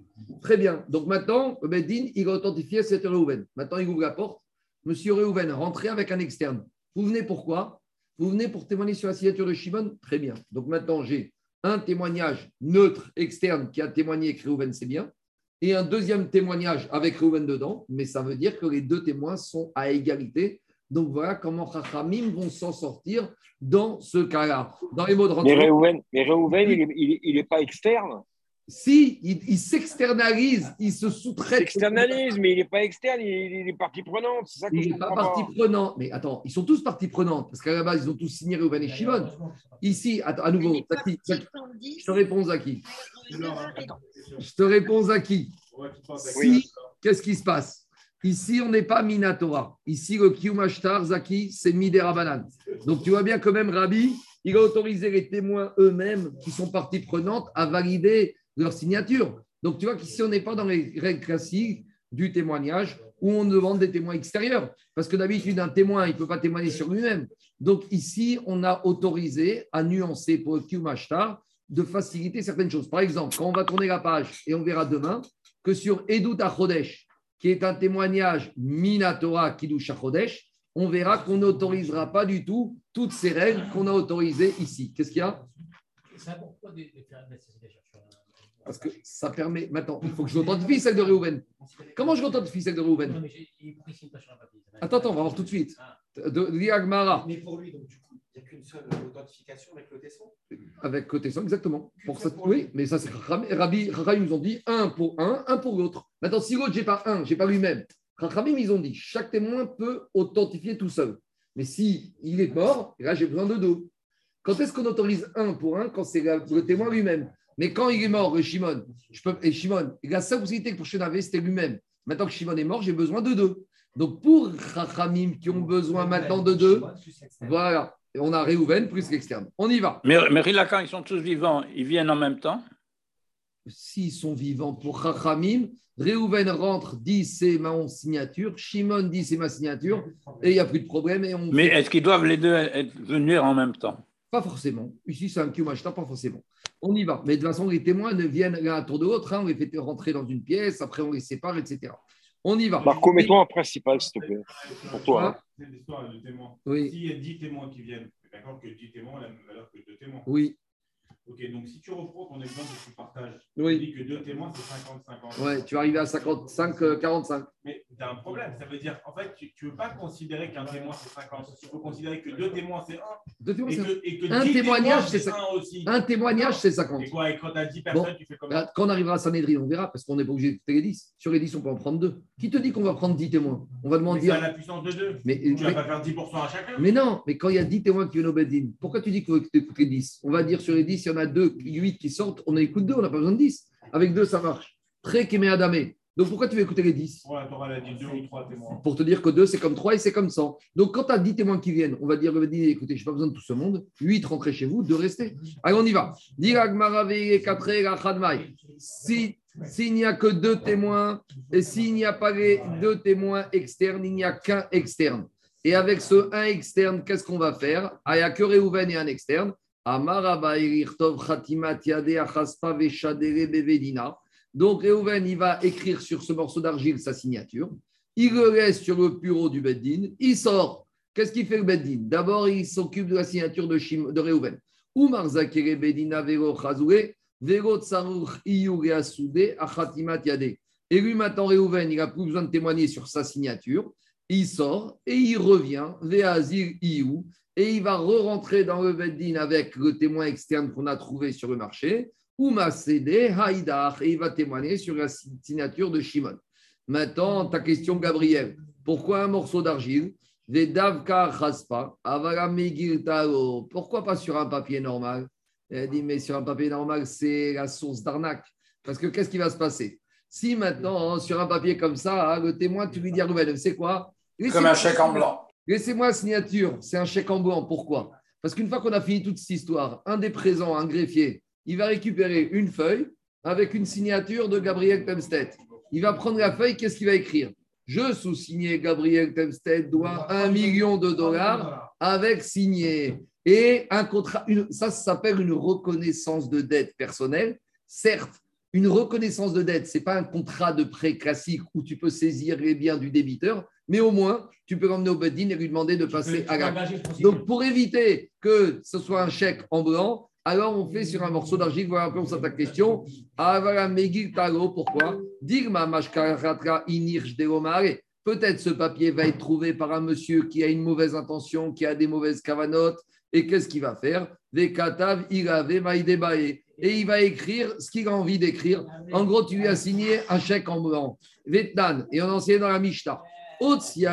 Très bien. Donc maintenant, le Beddin, il a authentifié cette Réhouven. Maintenant, il ouvre la porte. Monsieur Réhouven, rentrez avec un externe. Vous venez pourquoi Vous venez pour témoigner sur la signature de Shimon? Très bien. Donc maintenant, j'ai un témoignage neutre externe qui a témoigné que Réhouven, c'est bien, et un deuxième témoignage avec Réhouven dedans, mais ça veut dire que les deux témoins sont à égalité. Donc voilà comment Chachamim vont s'en sortir dans ce cas-là. Dans les mots de Mais rentrée, mais Réhouven, il n'est il est- il est pas externe? si il, il s'externalise, il se Il sous-traite. externalise, mais il n'est pas externe, il, il est partie prenante. C'est ça que Il n'est pas partie prenante. Mais attends, ils sont tous partie prenante, parce qu'à la base, ils ont tous signé Réhouven et Shimon. Ici, attends, à nouveau, Zaki, Zaki, je te réponds à qui Je te réponds à qui Si, qu'est-ce qui se passe? Ici, on n'est pas Minatora. Ici, le Kiyumashtar, Zaki, c'est Miderabanan. Donc, tu vois bien que même Rabbi, il a autorisé les témoins eux-mêmes, qui sont partie prenante, à valider leur signature. Donc, tu vois qu'ici, on n'est pas dans les règles classiques du témoignage où on demande des témoins extérieurs. Parce que d'habitude, un témoin, il ne peut pas témoigner sur lui-même. Donc, ici, on a autorisé à nuancer pour le Kiyumashtar de faciliter certaines choses. Par exemple, quand on va tourner la page, et on verra demain, que sur Edut Chodesh, qui est un témoignage Minatora Kiddush Chodesh, on verra qu'on n'autorisera pas du tout toutes ces règles qu'on a autorisées ici. Qu'est-ce qu'il y a? C'est de, faire Parce que ça permet. Maintenant, il faut que je l'authentifie celle de Réhouven. Comment je l'authentifie celle de Réhouven. Attends, attends, on va voir tout de suite. Ah. De Mais pour lui, donc du coup, il n'y a qu'une seule authentification avec le tesson. avec côté 100, exactement. Pour ça, oui, mais ça, Rabbi, Rahim, nous ont dit un pour un, un pour l'autre. Maintenant, si l'autre, j'ai pas un, j'ai pas lui-même. Rachamim, ils ont dit chaque témoin peut authentifier tout seul. Mais si il est mort, là, j'ai besoin de deux. Quand est-ce qu'on autorise un pour un Quand c'est le témoin lui-même? Mais quand il est mort, le Shimon, je peux, et Shimon, la seule possibilité pour Shenavé, c'était lui-même. Maintenant que Shimon est mort, j'ai besoin de deux. Donc pour Rachamim qui ont besoin maintenant de deux, voilà, Et on a Réhouven plus l'externe. On y va. Mais, mais Rilaka, ils sont tous vivants, ils viennent en même temps. S'ils sont vivants pour Chachamim, Réhouven rentre, dit c'est ma signature, Shimon dit c'est ma signature, et il n'y a plus de problème. Et on Mais est-ce qu'ils doivent les deux être, venir en même temps? Pas forcément. Ici, c'est un Kumashta, pas forcément. On y va. Mais de toute façon, les témoins ne viennent l'un à tour de l'autre. hein. On les fait rentrer dans une pièce, après on les sépare, etc. On y va. Marco, mets-toi en principal, s'il te plaît. Pour toi. hein. C'est l'histoire de témoins. Oui, S'il y a 10 témoins qui viennent, tu es d'accord que 10 témoins ont la même valeur que 2 témoins. oui, Ok, donc si tu reprends ton exemple que tu partages, Oui. tu dis que 2 témoins, c'est 50-50. ouais, tu vas arriver à 55, euh, 45. Mais tu as un problème. Ça veut dire, en fait, tu ne veux pas considérer qu'un témoin c'est 50. Il faut considérer que deux témoins c'est 1. Deux témoins, Et c'est que, et que Un 10 témoignage, c'est c'est ça. 1 aussi. Un témoignage, c'est 50. Et quoi Et quand tu as 10 personnes, tu fais comment Regarde, Quand on arrivera à Sanhedrin, on verra, parce qu'on n'est pas obligé d'écouter les 10. Sur les 10, on peut en prendre deux. Qui te dit qu'on va prendre 10 témoins? On va Mais demander. c'est à la puissance de 2. Mais, Tu vas mais- pas faire 10% à chacun. mais non, mais quand il y a 10 témoins qui viennent au Bedin, pourquoi tu dis qu'il faut écouter 10 On va dire sur les 10, il y en a 2, 8 qui sortent, on écoute 2, on n'a pas besoin de 10. Avec 2, ça marche. Très kémé adamé. Donc pourquoi tu veux écouter les 10 Ouais, tu auras dit 2 ou 3 témoins. Pour te dire que 2, c'est comme 3 et c'est comme 100. Donc quand tu as 10 témoins qui viennent, on va dire écoutez, je n'ai pas besoin de tout ce monde. 8, rentrez chez vous, 2, restez. Allez, on y va. Si s'il n'y a que deux témoins, et s'il n'y a pas les deux témoins externes, il n'y a qu'un externe. Et avec ce un externe, qu'est-ce qu'on va faire? Ah, Il n'y a que Réhouven et un externe. Donc Réhouven, il va écrire sur ce morceau d'argile sa signature. Il le laisse sur le bureau du Beddin. Il sort. Qu'est-ce qu'il fait le Beddin? D'abord, il s'occupe de la signature de, Shim- de Yade. Et lui, maintenant, Réhouven, il n'a plus besoin de témoigner sur sa signature. Il sort et il revient, Veazir Iou, et il va re-rentrer dans le Beddin avec le témoin externe qu'on a trouvé sur le marché, ou Masede Haïdar, et il va témoigner sur la signature de Shimon. Maintenant, ta question, Gabriel, pourquoi un morceau d'argile? Pourquoi pas sur un papier normal? Elle dit, mais sur un papier normal, c'est la source d'arnaque. Parce que qu'est-ce qui va se passer? Si maintenant, hein, sur un papier comme ça, hein, le témoin, tu lui dis Rouben, c'est quoi? Comme un chèque en blanc. Laissez-moi la signature, c'est un chèque en blanc. Pourquoi? Parce qu'une fois qu'on a fini toute cette histoire, un des présents, un greffier, il va récupérer une feuille avec une signature de Gabriel Temstedt. Il va prendre la feuille, qu'est-ce qu'il va écrire? Je sous-signé Gabriel Temstedt doit un million de dollars avec signé. Et un contrat, ça, ça s'appelle une reconnaissance de dette personnelle. Certes, une reconnaissance de dette, ce n'est pas un contrat de prêt classique où tu peux saisir les biens du débiteur, mais au moins, tu peux l'emmener au Bedin et lui demander de passer à l'acte. Donc, pour éviter que ce soit un chèque en blanc, alors on fait sur un morceau d'argile, voilà, réponse à ta question. Megil Talo, pourquoi? Digma Mashkaratra Inirch Delomare. Peut-être ce papier va être trouvé par un monsieur qui a une mauvaise intention, qui a des mauvaises cavanotes, et qu'est-ce qu'il va faire? Vekatav Irave Maïdebae. Et il va écrire ce qu'il a envie d'écrire. En gros, tu lui as signé un chèque en blanc. Vetnan, et on enseigne dans la Mishnah. On enseigne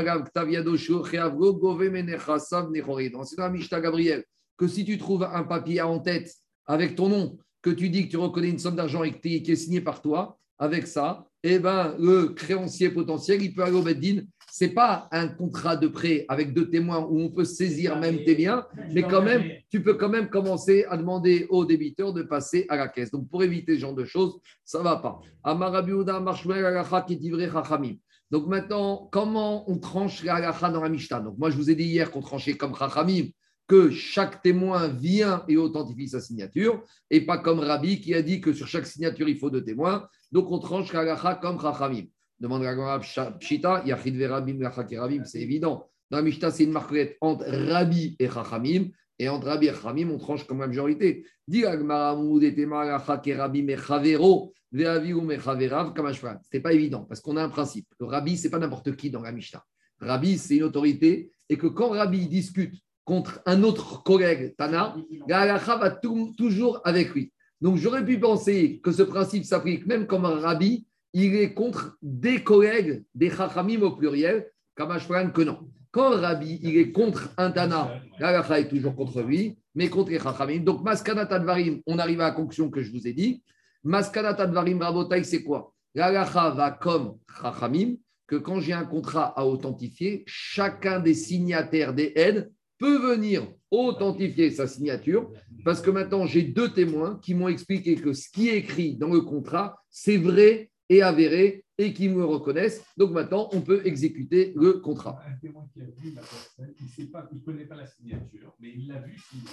dans la Gabriel, que si tu trouves un papier en tête avec ton nom, que tu dis que tu reconnais une somme d'argent et qui est signée par toi, avec ça, eh ben, le créancier potentiel, il peut aller au Beddin. Ce n'est pas un contrat de prêt avec deux témoins où on peut saisir même tes biens, mais quand même, tu peux quand même commencer à demander au débiteur de passer à la caisse. Donc, pour éviter ce genre de choses, ça ne va pas. Donc, maintenant, comment on tranche la dans la Mishnah? Donc, moi, je vous ai dit hier qu'on tranchait comme chachamim, que chaque témoin vient et authentifie sa signature, et pas comme Rabbi qui a dit que sur chaque signature, il faut deux témoins. Donc, on tranche la comme chachamim. Demande la Pshita, Yachid Verabim, Rabim, c'est évident. Dans la Mishnah, c'est une marquette entre Rabbi et Chachamim. Et entre Rabbi et Chachamim, on tranche comme la majorité. Ce n'est pas évident parce qu'on a un principe. Le Rabbi, ce n'est pas n'importe qui dans la Mishnah. Rabbi, c'est une autorité. Et que quand Rabbi discute contre un autre collègue, Tana, la va tou- toujours avec lui. Donc j'aurais pu penser que ce principe s'applique même comme un Rabbi il est contre des collègues, des chachamim au pluriel, comme Ashwan que non. Quand Rabbi, il est contre un Tana, l'alacha est toujours contre lui, mais contre les chachamim. Donc, Maskanat Advarim, on arrive à la conclusion que je vous ai dit. Maskanat Advarim Rabotai, c'est quoi? L'alacha va comme chachamim, que quand j'ai un contrat à authentifier, chacun des signataires des aides peut venir authentifier sa signature, parce que maintenant j'ai deux témoins qui m'ont expliqué que ce qui est écrit dans le contrat, c'est vrai et avéré et qui me reconnaissent. Donc maintenant, on peut exécuter le contrat. Un témoin qui a vu la personne, il ne connaît pas la signature, mais il l'a vu signer.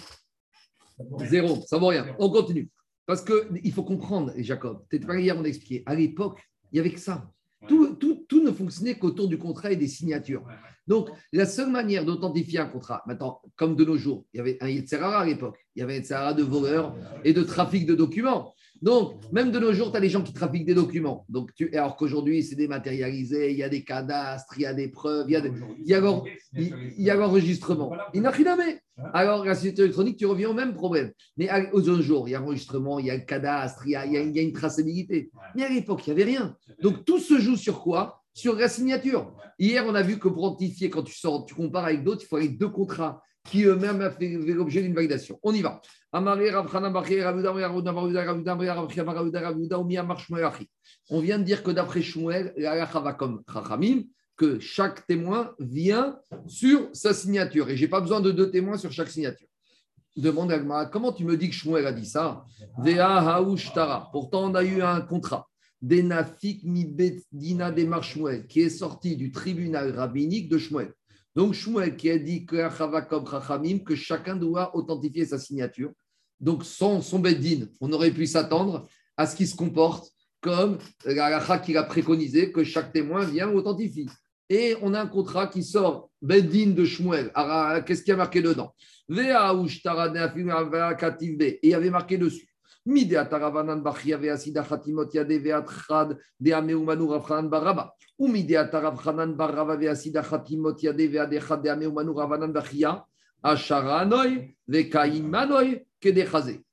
Ça vaut rien. Zéro, ça vaut rien. On continue. Parce qu'il faut comprendre, Jacob, peut-être pas hier, on a expliqué, à l'époque, il n'y avait que ça. Tout, tout, tout ne fonctionnait qu'autour du contrat et des signatures. Ouais, ouais. Donc, la seule manière d'authentifier un contrat, maintenant, comme de nos jours, il y avait un Yetzerara à l'époque, il y avait un Yetzerara de voleurs et de trafic de documents. Donc, même de nos jours, tu as des gens qui trafiquent des documents. Donc, tu, alors qu'aujourd'hui, c'est dématérialisé, il y a des cadastres, il y a des preuves, il y a, des- il y a, il y a l'enregistrement. Il n'a rien à mettre. Alors, la signature électronique, tu reviens au même problème. Mais aux autres jours, il y a l'enregistrement, il y a le cadastre, il y a- il y a une traçabilité. Mais à l'époque, il n'y avait rien. Donc, tout se joue sur quoi Sur la signature. Hier, on a vu que pour identifier, quand tu sors, tu compares avec d'autres, il faut avec deux contrats qui eux-mêmes ont fait l'objet d'une validation. On y va. On vient de dire que d'après Shmuel, que chaque témoin vient sur sa signature. Et je n'ai pas besoin de deux témoins sur chaque signature. Demande à comment tu me dis que Shmuel a dit ça. Pourtant, on a eu un contrat. Denafik mi bedina de Shmuel, qui est sorti du tribunal rabbinique de Shmuel. Donc, Shmuel qui a dit que chacun doit authentifier sa signature. Donc, sans son beddin, on aurait pu s'attendre à ce qu'il se comporte comme la qu'il a préconisé, que chaque témoin vient authentifie. Et on a un contrat qui sort, beddin de Shmuel. Qu'est-ce qu'il y a marqué dedans? Et il y avait marqué dessus.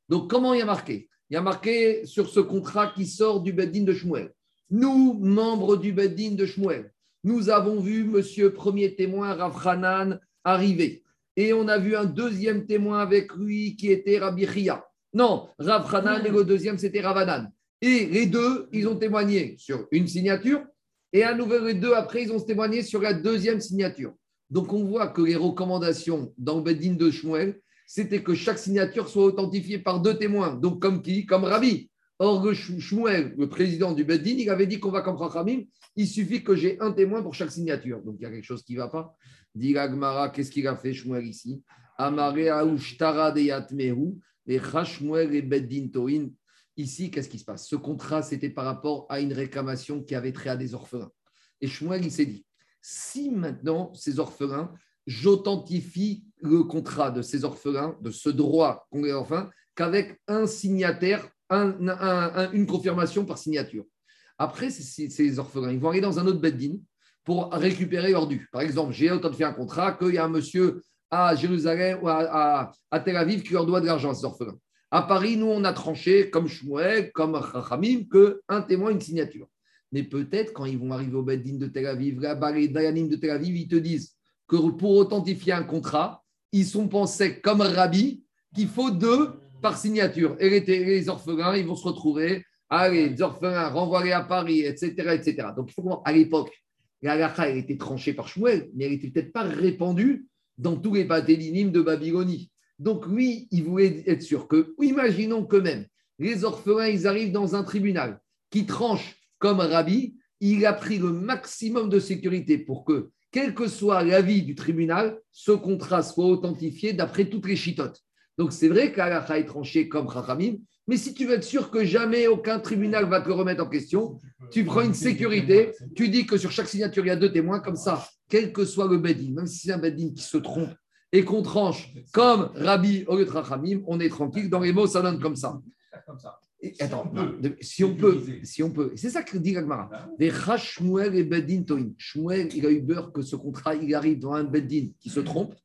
Donc, comment il y a marqué? Il y a marqué sur ce contrat qui sort du Beddin de Shmuel. Nous, membres du Beddin de Shmuel, nous avons vu monsieur premier témoin Rav Hanan arriver. Et on a vu un deuxième témoin avec lui qui était Rabbi Chia. Non, Rav Hanan et le deuxième c'était Ravanan. Et les deux, ils ont témoigné sur une signature. Et à nouveau, les deux après, ils ont témoigné sur la deuxième signature. Donc on voit que les recommandations dans le Beddin de Shmuel, c'était que chaque signature soit authentifiée par deux témoins. Donc comme qui? Comme Rabbi. Or, Shmuel, le président du Beddin, il avait dit qu'on va comme Chachamim, il suffit que j'ai un témoin pour chaque signature. Donc il y a quelque chose qui ne va pas. Dit Gmara, qu'est-ce qu'il a fait Shmuel ici? Amare de Yatmehu, et Shmuel et Beddin Toin. Ici, qu'est-ce qui se passe? Ce contrat, c'était par rapport à une réclamation qui avait trait à des orphelins. Et Shmuel, il s'est dit si maintenant ces orphelins, j'authentifie le contrat de ces orphelins, de ce droit qu'on les orphelins, qu'avec un signataire, un- un- un- une confirmation par signature. Après, ces, ces orphelins, ils vont aller dans un autre beddin pour récupérer leur dû. Par exemple, j'ai authentifié un contrat qu'il y a un monsieur à Jérusalem ou à, Tel Aviv qui leur doit de l'argent ces orphelins. À Paris, nous, on a tranché, comme Shmuel, comme Chachamim, qu'un témoin, une signature. Mais peut-être quand ils vont arriver au Beddin de Tel Aviv, là-bas, les Dayanim de Tel Aviv, ils te disent que pour authentifier un contrat, ils sont pensés comme Rabbi qu'il faut deux par signature. Et les, orphelins, ils vont se retrouver, allez, les orphelins, renvoyés à Paris, etc. etc. Donc à l'époque, la halakha, elle était tranchée par Shmuel, mais elle n'était peut-être pas répandue dans tous les batélinim de Babylonie. Donc lui, il voulait être sûr que, imaginons que même les orphelins, ils arrivent dans un tribunal qui tranche comme Rabbi, il a pris le maximum de sécurité pour que, quel que soit l'avis du tribunal, ce contrat soit authentifié d'après toutes les chitotes. Donc c'est vrai qu'Alakha est tranché comme Chachamim, mais si tu veux être sûr que jamais aucun tribunal va te remettre en question, tu prends une sécurité, tu dis que sur chaque signature, il y a deux témoins, comme ça, quel que soit le Bedin, même si c'est un Bedin qui se trompe et qu'on tranche comme Rabbi au lieu de Chachamim, on est tranquille. Dans les mots, ça donne comme ça. Et, attends, si on peut, si on peut. Et C'est ça que dit Gagmara. Des Shmuel et Bedin Toin. Shmuel, il a eu peur que ce contrat, il arrive dans un Bedin qui se trompe,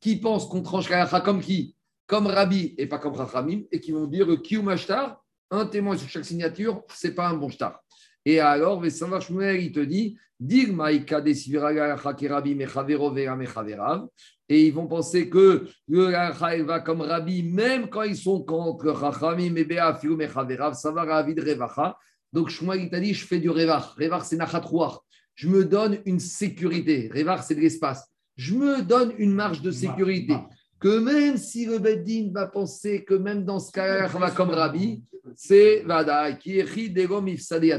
qui pense qu'on tranche comme qui? Comme Rabbi et pas comme Chachamim, et qui vont dire qui ou mashtar, un témoin sur chaque signature, c'est pas un bon shtar. Et alors, Vesavar Shmuel, il te dit. Et ils vont penser que le halakha, il va comme Rabbi, même quand ils sont contre mechaverav, ça va Ravid Revacha. Donc Shmuel, il t'a dit je fais du Revar. Revar, c'est Nachatrouar. Je me donne une sécurité. Revar, c'est de l'espace. Je me donne une marge de sécurité. Que même si le Beddin va penser que même dans ce cas-là, comme Rabbi, c'est Vada, qui est Ridegom.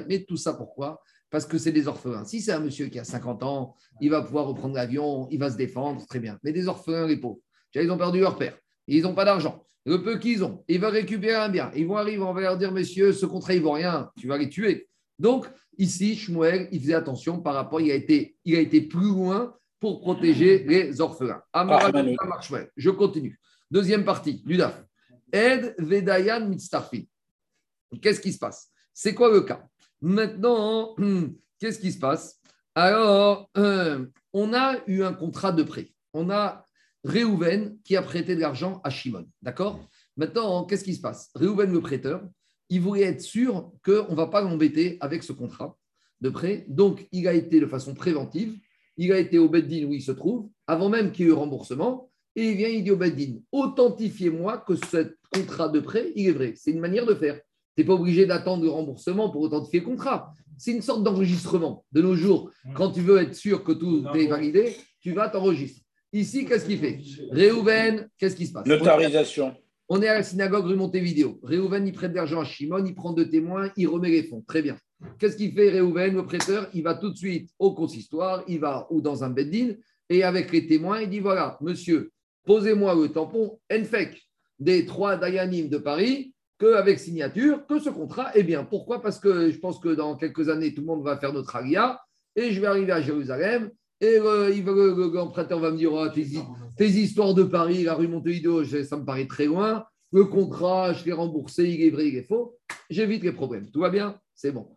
Mais tout ça pourquoi? Parce que c'est des orphelins. Si c'est un monsieur qui a 50 ans, il va pouvoir reprendre l'avion, il va se défendre, très bien. Mais des orphelins, les pauvres, ils ont perdu leur père, ils n'ont pas d'argent. Le peu qu'ils ont, ils veulent récupérer un bien. Ils vont arriver, on va leur dire, messieurs, ce contrat, il vaut rien, tu vas les tuer. Donc, ici, Shmuel, il faisait attention par rapport, il a été, il a été plus loin pour protéger les orphelins. Shmuel. Je continue. Deuxième partie, du DAF. Ed Vedayan Mitztarfi. qu'est-ce qui se passe? C'est quoi le cas? Maintenant, (clears throat) qu'est-ce qui se passe? Alors, euh, on a eu un contrat de prêt. On a Réhouven qui a prêté de l'argent à Shimon. D'accord? Maintenant, qu'est-ce qui se passe? Réhouven, le prêteur, il voulait être sûr qu'on ne va pas l'embêter avec ce contrat de prêt. Donc, il a été de façon préventive, il a été au Beddin où il se trouve, avant même qu'il y ait eu remboursement, et il vient, il dit au Beddin, authentifiez-moi que ce contrat de prêt, il est vrai. C'est une manière de faire. Tu n'es pas obligé d'attendre le remboursement pour authentifier le contrat. C'est une sorte d'enregistrement. De nos jours, quand tu veux être sûr que tout est validé, tu vas t'enregistrer. Ici, qu'est-ce qu'il fait? Réhouven, qu'est-ce qui se passe? Notarisation. On est à la synagogue rue Montevideo. Réhouven, il prête de l'argent à Shimon, il prend deux témoins, il remet les fonds. Très bien. Qu'est-ce qu'il fait, Réhouven, le prêteur? Il va tout de suite au consistoire, il va ou dans un beddin, et avec les témoins, il dit voilà, monsieur, posez-moi le tampon NFEC des trois Dayanim de Paris, qu'avec signature, que ce contrat est bien. Pourquoi? Parce que je pense que dans quelques années, tout le monde va faire notre alia, et je vais arriver à Jérusalem, et euh, il va, le, l'emprunteur va me dire oh, tes, tes histoires de Paris, la rue Montevideo, ça me paraît très loin. Le contrat, je l'ai remboursé, il est vrai, il est faux. J'évite les problèmes. Tout va bien C'est bon.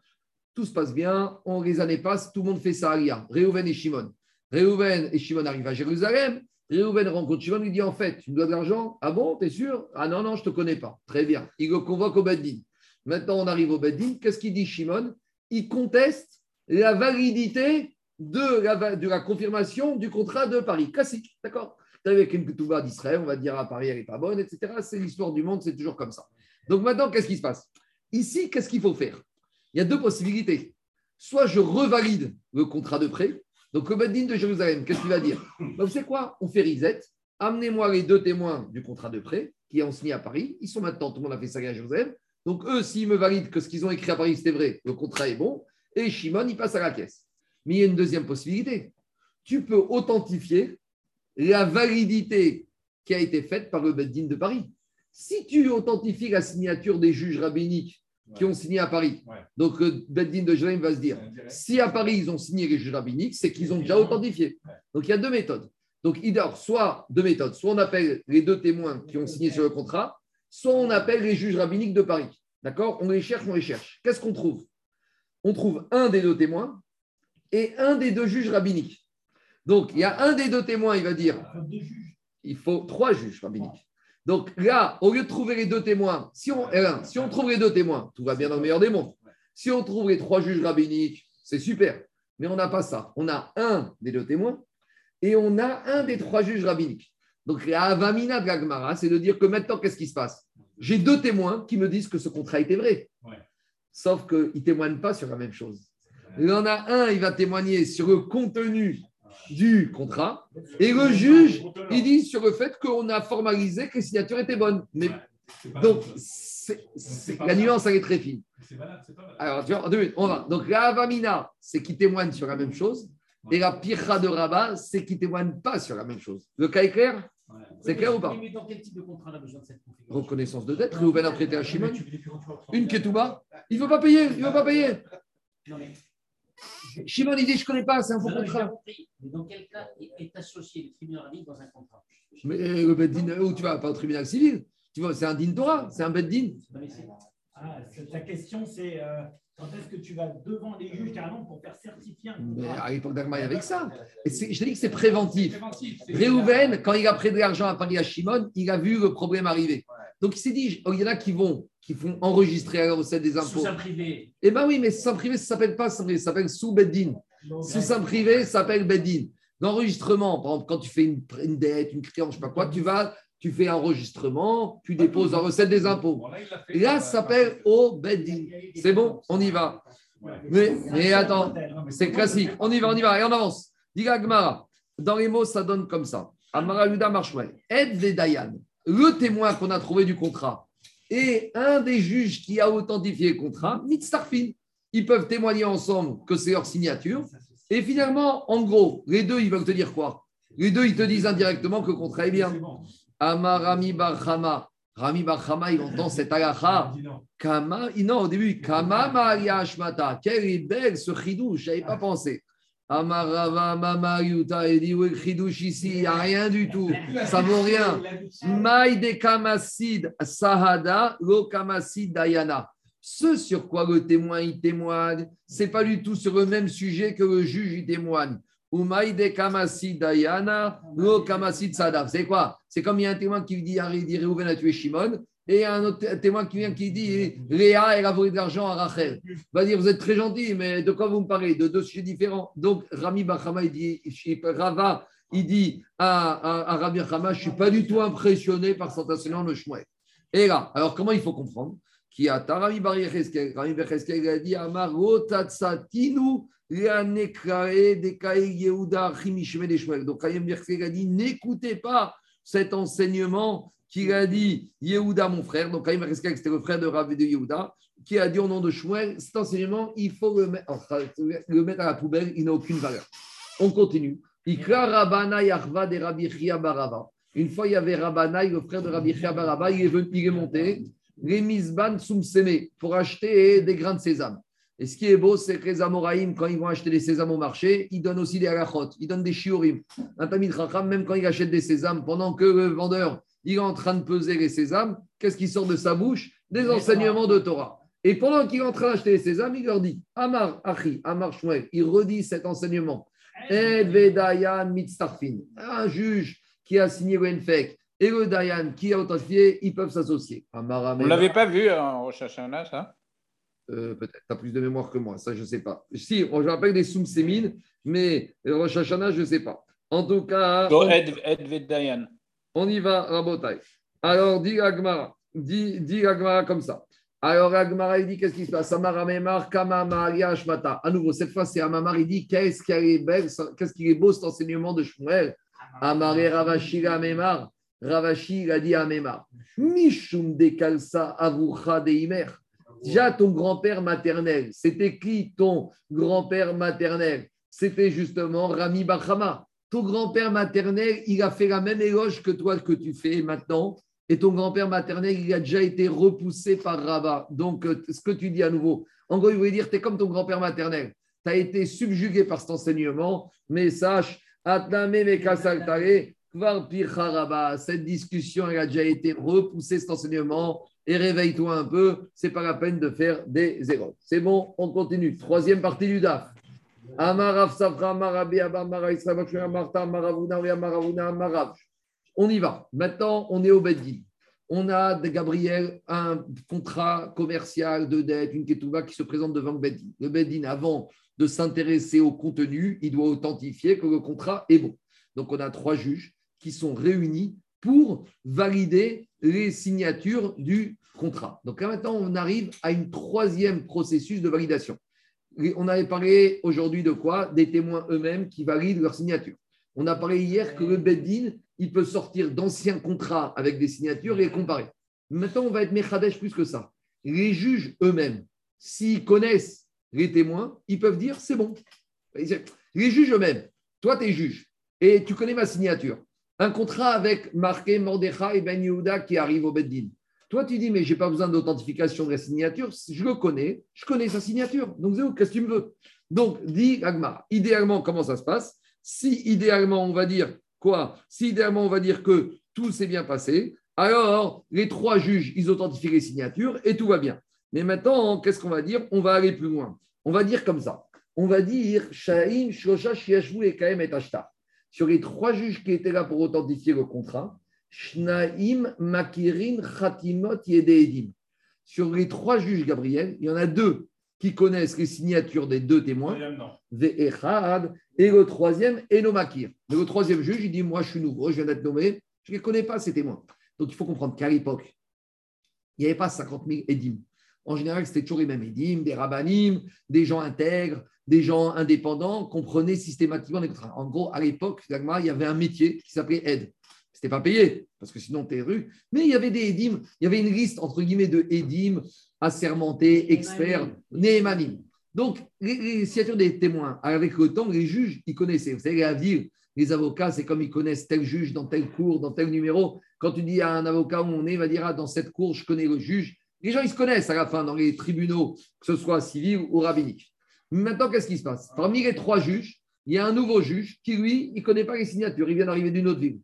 Tout se passe bien. On, les années passent, tout le monde fait sa alia. Réhouven et Shimon. Réhouven et Shimon arrivent à Jérusalem. Réhouven rencontre Shimon, lui dit En fait, tu me dois de l'argent? Ah bon, t'es sûr? Ah non, non, je ne te connais pas. Très bien. Il le convoque au Beddin. Maintenant, on arrive au Beddin. Qu'est-ce qu'il dit Shimon? Il conteste la validité de la, confirmation du contrat de Paris. Classique, d'accord? Avec une ketouba d'Israël, on va dire à Paris, elle n'est pas bonne, etc. C'est l'histoire du monde, c'est toujours comme ça. Donc maintenant, qu'est-ce qui se passe? Ici, qu'est-ce qu'il faut faire? Il y a deux possibilités. Soit je revalide le contrat de prêt. Donc le Beddin de Jérusalem, qu'est-ce qu'il va dire? Ben, Vous savez quoi? On fait reset. Amenez-moi les deux témoins du contrat de prêt qui ont signé à Paris. Ils sont maintenant, tout le monde a fait ça à Jérusalem. Donc eux, s'ils me valident que ce qu'ils ont écrit à Paris, c'était vrai, le contrat est bon. Et Shimon, il passe à la caisse. Mais il y a une deuxième possibilité. Tu peux authentifier la validité qui a été faite par le Beddin de Paris. Si tu authentifies la signature des juges rabbiniques qui ont signé à Paris, Ouais. donc le Beddin de Jérusalem va se dire, si à Paris ils ont signé les juges rabbiniques, c'est qu'ils ont déjà authentifié. Donc il y a deux méthodes. Donc il y a soit deux méthodes. Soit on appelle les deux témoins qui ont signé sur le contrat, soit on appelle les juges rabbiniques de Paris. D'accord? On les cherche, on les cherche. Qu'est-ce qu'on trouve? On trouve un des deux témoins et un des deux juges rabbiniques. Donc il y a un des deux témoins, il va dire, il faut trois juges rabbiniques. Donc là, au lieu de trouver les deux témoins, si on, Alain, si on trouve les deux témoins, tout va bien dans le meilleur des mondes. Si on trouve les trois juges rabbiniques, c'est super. Mais on n'a pas ça. On a un des deux témoins et on a un des trois juges rabbiniques. Donc la avamina de la Gemara, c'est de dire que maintenant, qu'est-ce qui se passe? J'ai deux témoins qui me disent que ce contrat était vrai. Ouais. Sauf qu'ils ne témoignent pas sur la même chose. Il y en a un, il va témoigner sur le contenu du contrat, et le juge, il dit sur le fait qu'on a formalisé que les signatures étaient bonnes. Mais donc, c'est- c'est- la nuance, elle est très fine. C'est valable, c'est pas valable. Alors, tu vois, en deux minutes, on va. Donc, la Avamina, c'est qui témoigne sur la même chose. Et la Pirra de Rabat, c'est qui témoigne pas sur la même chose. Le cas est clair? Ouais. C'est clair ou pas? Mais dans quel type de contrat on a besoin de cette configuration? Reconnaissance de dette, a prêté à Shimon. Une Ketouba, il ne veut pas payer, il ne veut pas payer. Shimon, il dit Je ne connais pas, c'est un faux contrat. Mais dans quel cas est- associé le tribunal dans un contrat Mais le Beddin, où tu vas Pas au tribunal civil. Tu vois, c'est un din Torah, c'est un Beddin. Ah, ta question, c'est euh, quand est-ce que tu vas devant les juges carrément pour faire certifier un Mais contrat à l'époque d'Agma, il y avait que ça. Et je te dis que c'est préventif. Réhouven, quand il a prêté de l'argent à Paris à Shimon, il a vu le problème arriver. Donc il s'est dit, oh, il y en a qui vont, qui font enregistrer à la recette des impôts. Sous privé. Eh bien oui, mais sous privé, ça s'appelle pas sous privé, ça s'appelle sous Beddin. Sous un privé, ça s'appelle Beddin. L'enregistrement, par exemple, quand tu fais une, une dette, une créance, je ne sais pas quoi, tu vas, tu fais un enregistrement, tu déposes la recette des impôts. Bon, là, il l'a fait. Et là, ça s'appelle au Beddin. C'est bon, on y va. Mais, mais attends, c'est classique. On y va, on y va, et on avance. Dis Gmara. Dans les mots, ça donne comme ça. Amara Yuda Marshwell. Aide les Dayan. Le témoin qu'on a trouvé du contrat et un des juges qui a authentifié le contrat, Mitzarfin. Ils peuvent témoigner ensemble que c'est leur signature. Et finalement, en gros, les deux, ils veulent te dire quoi? Les deux, ils te disent indirectement que le contrat est bien. Bon. Amarami Barhama. Rami Barhama, il entend cette halakha. Kama, non, au début, Kama Maria Ashmata. Quelle est belle ce chidouche, je n'avais pas pensé. Amarava Mama Yuta, il dit, oui, le chidouche ici, il n'y a rien du tout. Ça vaut rien. Maï de Kamasid Sahada, lo Kamasid Dayana. ce sur quoi le témoin il témoigne, c'est pas du tout sur le même sujet que le juge il témoigne. Umaide kamasi dayana, lo kamasi tzadav. C'est quoi? C'est comme il y a un témoin qui dit Réhouven a tué Shimon, et un autre témoin qui vient qui dit Léa, elle a volé de l'argent à Rachel. Va dire, vous êtes très gentil, mais de quoi vous me parlez? De deux sujets différents. Donc, Rami Bachama, il dit, Rava, il dit à, à, à je ne suis pas du tout impressionné par cet enseignement de Shmuel. Et là, alors comment il faut comprendre Qui a Rami il a dit Amar Rotatsatinu Leanekrae Dekae Yehuda Chimishme de Shmuel. Donc, Rami il a dit n'écoutez pas cet enseignement qu'il a dit Yehuda, mon frère, donc Kaïm Reskel, c'était le frère de Rav de Yehuda, qui a dit au nom de Shmuel, cet enseignement, il faut le mettre, le mettre à la poubelle, il n'a aucune valeur. On continue. Ikra Rabana de Rabbi Barava. Une fois, il y avait Rabanaï, le frère de Rabbi Barava, il est, venu, il est monté, les Sumseme, pour acheter des grains de sésame. Et ce qui est beau, c'est que les Amoraïm, quand ils vont acheter des sésames au marché, ils donnent aussi des halachot, ils donnent des shiurim. Un tamid même quand il achète des sésames, pendant que le vendeur il est en train de peser les sésames, qu'est-ce qui sort de sa bouche? Des enseignements de Torah. Et pendant qu'il est en train d'acheter les sésames, il leur dit Amar Achi, Amar Shmuel, il redit cet enseignement. Un juge qui a signé le NFEC et le Dayan qui a authentifié, ils peuvent s'associer. On ne l'avait pas vu en Rosh Hashanah, ça? Euh, Peut-être, tu as plus de mémoire que moi, ça je ne sais pas. Si, je rappelle des Soumsémines, mais Rosh Hashanah, je ne sais pas. En tout cas. Ed, Ed Dayan. On y va, Rabotai. Alors, dit Agmara, dit, dit Agmara comme ça. Alors, Agmara, il dit qu'est-ce qui se passe? Samara Memar, Kama Shmata. À nouveau, cette fois, c'est Amamar, il dit qu'est-ce qui est qu'est-ce est beau cet enseignement de Shmuel? Amare Ravashi Amemar. Ravashi, il a dit à Memar Mishum de Kalsa Avucha de Imer. Déjà, ton grand-père maternel, c'était qui ton grand-père maternel? C'était justement Rami Bachama ton grand-père maternel, il a fait la même éloge que toi que tu fais maintenant. Et ton grand-père maternel, il a déjà été repoussé par Rabat. Donc, euh, ce que tu dis à nouveau, en gros, il voulait dire, tu es comme ton grand-père maternel. Tu as été subjugué par cet enseignement, mais sache, cette discussion, elle a déjà été repoussée, cet enseignement, et réveille-toi un peu, c'est pas la peine de faire des erreurs. C'est bon, on continue. Troisième partie du DAF. On y va. Maintenant, on est au Beddin. On a de Gabriel un contrat commercial de dette, une ketouba qui se présente devant le Beddin. Le Beddin, avant de s'intéresser au contenu, il doit authentifier que le contrat est bon. Donc, on a trois juges qui sont réunis pour valider les signatures du contrat. Donc maintenant, on arrive à une troisième processus de validation on avait parlé aujourd'hui de quoi? Des témoins eux-mêmes qui valident leur signature. On a parlé hier que le Beddin, il peut sortir d'anciens contrats avec des signatures et les comparer. Maintenant, on va être Mechadesh plus que ça. Les juges eux-mêmes, s'ils connaissent les témoins, ils peuvent dire c'est bon. Les juges eux-mêmes, toi, tu es juge et tu connais ma signature. Un contrat avec marqué Mordechai et Ben Yehuda qui arrive au Beddin. Toi, tu dis, mais je n'ai pas besoin d'authentification de la signature, je le connais, je connais sa signature. Donc, qu'est-ce que tu me veux? Donc, dit Agma, idéalement, comment ça se passe? Si idéalement, on va dire quoi? Si idéalement, on va dire que tout s'est bien passé, alors les trois juges, ils authentifient les signatures et tout va bien. Mais maintenant, qu'est-ce qu'on va dire? On va aller plus loin. On va dire comme ça. On va dire Shaim, Shosha, et Kaem et Ashtar. Sur les trois juges qui étaient là pour authentifier le contrat, Shnaim, Makirin, Khatimot, Yedeedim. Sur les trois juges, Gabriel, il y en a deux qui connaissent les signatures des deux témoins, et le troisième, Enomakir. Mais le troisième juge, il dit Moi, je suis nouveau, je viens d'être nommé, je ne connais pas, ces témoins. Donc, il faut comprendre qu'à l'époque, il n'y avait pas 50 000 édim. En général, c'était toujours les mêmes édim, des rabbinim, des gens intègres, des gens indépendants, comprenaient systématiquement les contrats. En gros, à l'époque, il y avait un métier qui s'appelait aide n'était pas payé, parce que sinon tu es rue. Mais il y avait des édimes, il y avait une liste, entre guillemets, de édimes assermentés, experts, némanim. Donc, les, signatures des témoins, avec le temps, les juges, ils connaissaient. Vous savez, la ville, les avocats, c'est comme ils connaissent tel juge dans tel cours, dans tel numéro. Quand tu dis à un avocat où on est, il va dire ah, dans cette cour, je connais le juge. Les gens, ils se connaissent à la fin dans les tribunaux, que ce soit civil ou rabbinique. Maintenant, qu'est-ce qui se passe? Parmi les trois juges, il y a un nouveau juge qui, lui, il ne connaît pas les signatures. Il vient d'arriver d'une autre ville.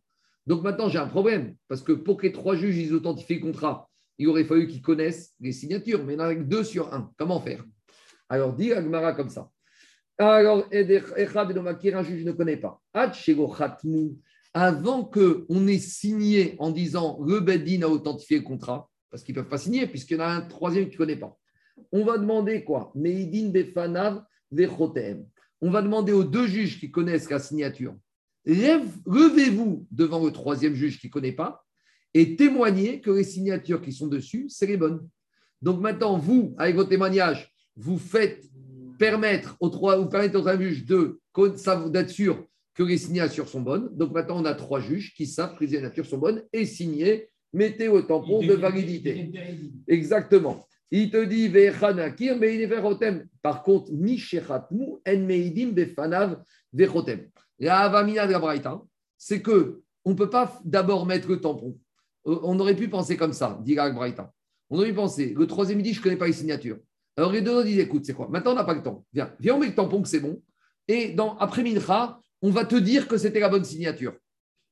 Donc maintenant, j'ai un problème, parce que pour que les trois juges ils authentifient le contrat, il aurait fallu qu'ils connaissent les signatures, mais il n'y en a que deux sur un. Comment faire? Alors, dit Agmara comme ça. Alors, un juge ne connaît pas. Avant qu'on ait signé en disant le Bedin a authentifié le contrat, parce qu'ils ne peuvent pas signer, puisqu'il y en a un troisième qui ne connaît pas. On va demander quoi? Meidin Befanav. On va demander aux deux juges qui connaissent la signature levez-vous devant le troisième juge qui ne connaît pas et témoignez que les signatures qui sont dessus, c'est les bonnes. Donc maintenant, vous, avec vos témoignages, vous faites permettre aux trois, vous permettez au troisième juge de d'être sûr que les signatures sont bonnes. Donc maintenant, on a trois juges qui savent que les signatures sont bonnes et signées. Mettez au tampon de validité. Exactement. Il te dit Vechanakir, mais il est vechotem. Par contre, en meidim befanav vechotem. La avamina de la Braïta, c'est que on ne peut pas d'abord mettre le tampon. Euh, On aurait pu penser comme ça, dit la Braïta. On aurait pu penser, le troisième dit, je ne connais pas les signatures. Alors les deux autres disent, écoute, c'est quoi? Maintenant, on n'a pas le temps. Viens, viens, on met le tampon que c'est bon. Et dans, après Mincha, on va te dire que c'était la bonne signature. Vous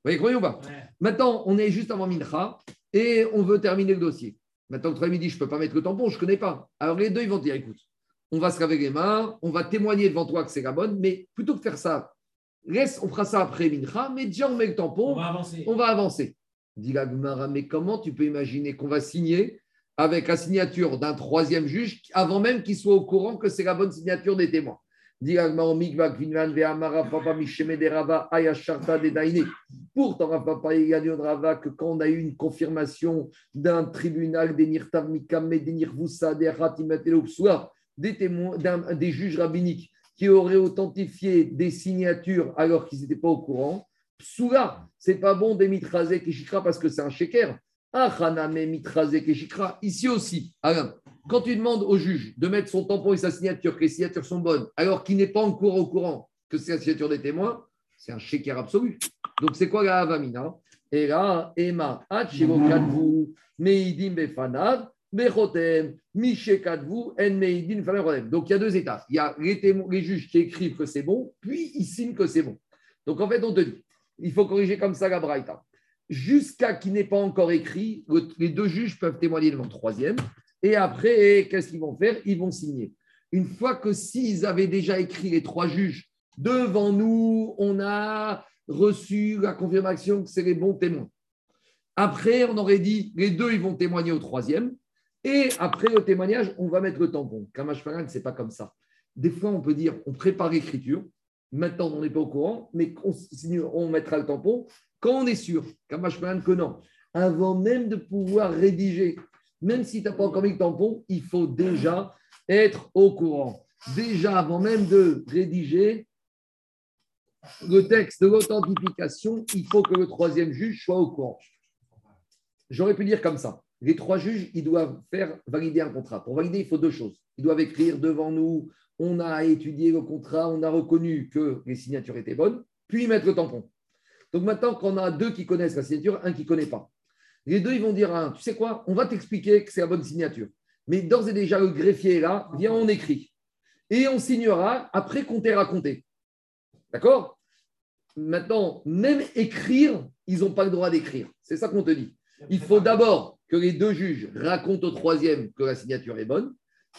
voyez, croyez ou pas? Maintenant, on est juste avant Mincha et on veut terminer le dossier. Maintenant, le troisième dit, je ne peux pas mettre le tampon, je ne connais pas. Alors les deux, ils vont dire, écoute, on va se laver les mains, on va témoigner devant toi que c'est la bonne, mais plutôt que faire ça, laisse, on fera ça après Mincha, mais déjà on met le tampon, On va avancer. on va avancer. Dit la Gemara, mais comment tu peux imaginer qu'on va signer avec la signature d'un troisième juge avant même qu'il soit au courant que c'est la bonne signature des témoins? Pourtant, Papa, il a au Rava que quand on a eu une confirmation d'un tribunal, des Nirtav, Mikame, des Nirvusa, des témoins, des juges rabbiniques qui auraient authentifié des signatures alors qu'ils n'étaient pas au courant, Psoula, c'est pas bon des mitrazek et shikra parce que c'est un sheker. Achaname mitrazek et shikra. Ici aussi, Alain, quand tu demandes au juge de mettre son tampon et sa signature, que les signatures sont bonnes, alors qu'il n'est pas encore au courant que c'est la signature des témoins, c'est un sheker absolu. Donc c'est quoi la avamina? Et là, Emma, Hachivokadvu, Meidim befanav, Donc il y a deux étapes. Il y a les, juges qui écrivent que c'est bon, puis ils signent que c'est bon. Donc en fait, on te dit, il faut corriger comme ça la Braïta. Jusqu'à qu'il n'ait pas encore écrit, le- les deux juges peuvent témoigner devant le troisième. Et après, qu'est-ce qu'ils vont faire? Ils vont signer. Une fois que s'ils avaient déjà écrit les trois juges, devant nous, on a reçu la confirmation que c'est les bons témoins. Après, on aurait dit, les deux, ils vont témoigner au troisième. Et après le témoignage, on va mettre le tampon. Kamash ce n'est pas comme ça. Des fois, on peut dire, on prépare l'écriture. Maintenant, on n'est pas au courant, mais on, mettra le tampon quand on est sûr. Kamash que non. Avant même de pouvoir rédiger, même si tu n'as pas encore mis le tampon, il faut déjà être au courant. Déjà, avant même de rédiger le texte de l'authentification, il faut que le troisième juge soit au courant. J'aurais pu dire comme ça. Les trois juges, ils doivent faire valider un contrat. Pour valider, il faut deux choses. Ils doivent écrire devant nous, on a étudié le contrat, on a reconnu que les signatures étaient bonnes, puis mettre le tampon. Donc maintenant, quand on a deux qui connaissent la signature, un qui ne connaît pas, les deux, ils vont dire à tu sais quoi, on va t'expliquer que c'est la bonne signature. Mais d'ores et déjà, le greffier est là, viens, on écrit. Et on signera après qu'on t'ait raconté. D'accord? Maintenant, même écrire, ils n'ont pas le droit d'écrire. C'est ça qu'on te dit. Il faut d'abord que les deux juges racontent au troisième que la signature est bonne,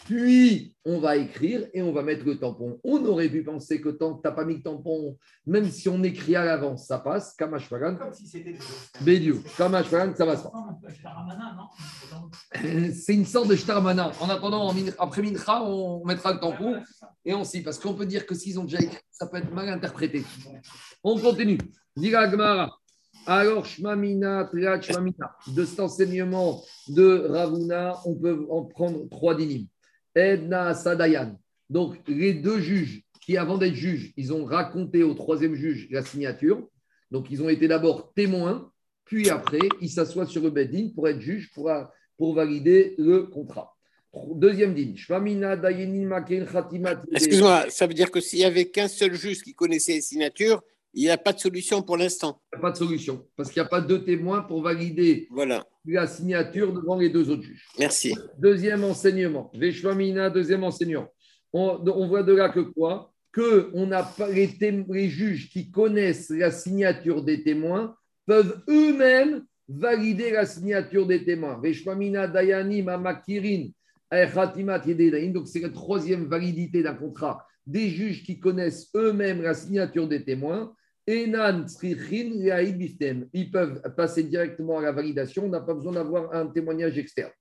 puis on va écrire et on va mettre le tampon. On aurait pu penser que tant que tu n'as pas mis le tampon, même si on écrit à l'avance, ça passe. Kamash Pagan, Comme si c'était des Bédiou. Kamash Pagan, ça passe (laughs) C'est une sorte de shtarmana. En attendant, après Mincha, on mettra le tampon et on s'y. Parce qu'on peut dire que s'ils ont déjà écrit, ça peut être mal interprété. On continue. Gemara. Alors, Shmamina, Triat, Shmamina. De cet enseignement de Ravuna, on peut en prendre trois dynimes. Edna Sadayan. Donc, les deux juges qui, avant d'être juges, ils ont raconté au troisième juge la signature. Donc, ils ont été d'abord témoins, puis après, ils s'assoient sur le bedding pour être juges, pour, valider le contrat. Deuxième Khatimat. Excuse-moi, ça veut dire que s'il n'y avait qu'un seul juge qui connaissait les signatures, il n'y a pas de solution pour l'instant. Il n'y a pas de solution parce qu'il n'y a pas deux témoins pour valider Voilà, la signature devant les deux autres juges. merci. Deuxième enseignement, Veshvamina, deuxième enseignement. On, on voit de là que quoi? Que on n'a pas les, les juges qui connaissent la signature des témoins peuvent eux-mêmes valider la signature des témoins. Veshmamina Dayanim Amakirin Khatimat Yededain. Donc, c'est la troisième validité d'un contrat. Des juges qui connaissent eux-mêmes la signature des témoins. Ils peuvent passer directement à la validation. On n'a pas besoin d'avoir un témoignage externe.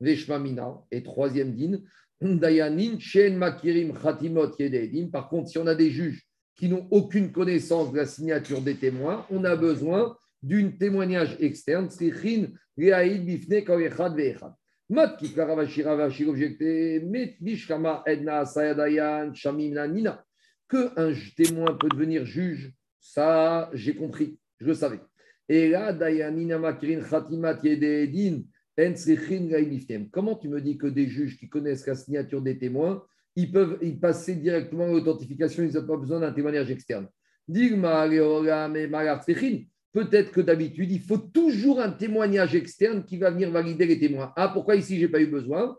Veshmamina. Et troisième din. Dayanin Shen Makirim Khatimot Yededim. Par contre, si on a des juges qui n'ont aucune connaissance de la signature des témoins, on a besoin d'un témoignage externe. Tzrichin Leaïd Bifne Kawechad Veechad. Mat qui Ravashi Ravashi objecté, Met Bishkama Edna Sayadayan Shamim Nina. Que un témoin peut devenir juge, ça j'ai compris, je le savais. Et là, Comment tu me dis que des juges qui connaissent la signature des témoins, ils peuvent y passer directement à l'authentification, ils n'ont pas besoin d'un témoignage externe. Peut-être que d'habitude, il faut toujours un témoignage externe qui va venir valider les témoins. Ah, pourquoi ici, je n'ai pas eu besoin?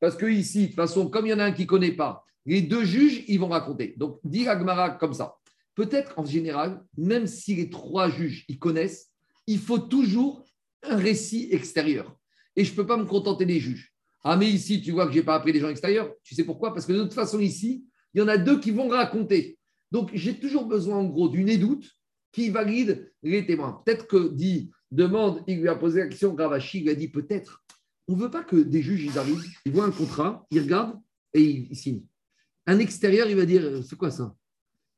Parce que ici, de toute façon, comme il y en a un qui ne connaît pas, les deux juges, ils vont raconter. Donc, dit Agmara comme ça. Peut-être en général, même si les trois juges, ils connaissent, il faut toujours un récit extérieur. Et je ne peux pas me contenter des juges. Ah, mais ici, tu vois que je n'ai pas appris des gens extérieurs. Tu sais pourquoi? Parce que de toute façon, ici, il y en a deux qui vont raconter. Donc, j'ai toujours besoin, en gros, d'une édoute qui valide les témoins. Peut-être que dit, demande, il lui a posé la question, Ravashi, il a dit peut-être. On ne veut pas que des juges, ils arrivent, ils voient un contrat, ils regardent et ils, signent. Un extérieur, il va dire, c'est quoi ça?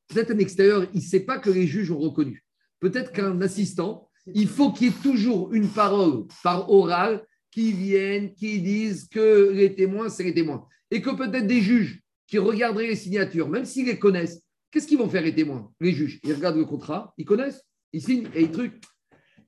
Peut-être un extérieur, il ne sait pas que les juges ont reconnu. Peut-être qu'un assistant, il faut qu'il y ait toujours une parole par oral qui vienne, qui dise que les témoins, c'est les témoins. Et que peut-être des juges qui regarderaient les signatures, même s'ils les connaissent, Qu'est-ce qu'ils vont faire les témoins, les juges? Ils regardent le contrat, ils connaissent, ils signent et ils truquent.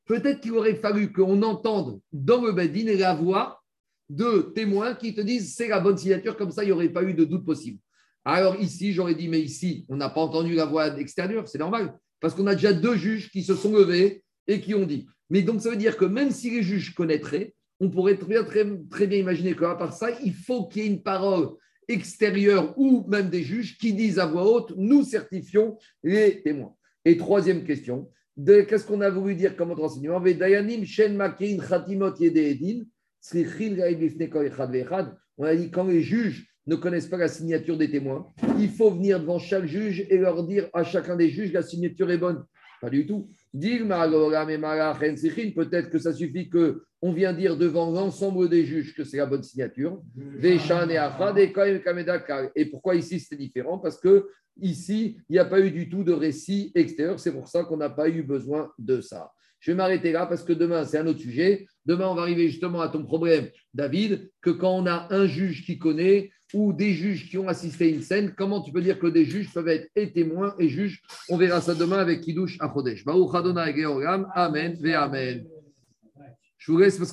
Peut-être qu'il aurait fallu qu'on entende dans le Bedin la voix de témoins qui te disent c'est la bonne signature, comme ça il n'y aurait pas eu de doute possible. Alors ici, j'aurais dit, mais ici, on n'a pas entendu la voix extérieure, c'est normal, parce qu'on a déjà deux juges qui se sont levés et qui ont dit. Mais donc ça veut dire que même si les juges connaîtraient, on pourrait très bien, très, bien imaginer qu'à part ça, il faut qu'il y ait une parole extérieurs ou même des juges qui disent à voix haute, nous certifions les témoins. Et troisième question, qu'est-ce qu'on a voulu dire comme autre enseignement On a dit quand les juges ne connaissent pas la signature des témoins, il faut venir devant chaque juge et leur dire à chacun des juges la signature est bonne. Pas du tout. Peut-être que ça suffit que on vient dire devant l'ensemble des juges que c'est la bonne signature. Et pourquoi ici c'est différent? Parce que ici, il n'y a pas eu du tout de récit extérieur. C'est pour ça qu'on n'a pas eu besoin de ça. Je vais m'arrêter là parce que demain, c'est un autre sujet. Demain, on va arriver justement à ton problème, David, que quand on a un juge qui connaît ou des juges qui ont assisté à une scène, comment tu peux dire que des juges peuvent être et témoins et juges? On verra ça demain avec Kiddush Achodesh. Amen, ve Amen. Je vous laisse parce que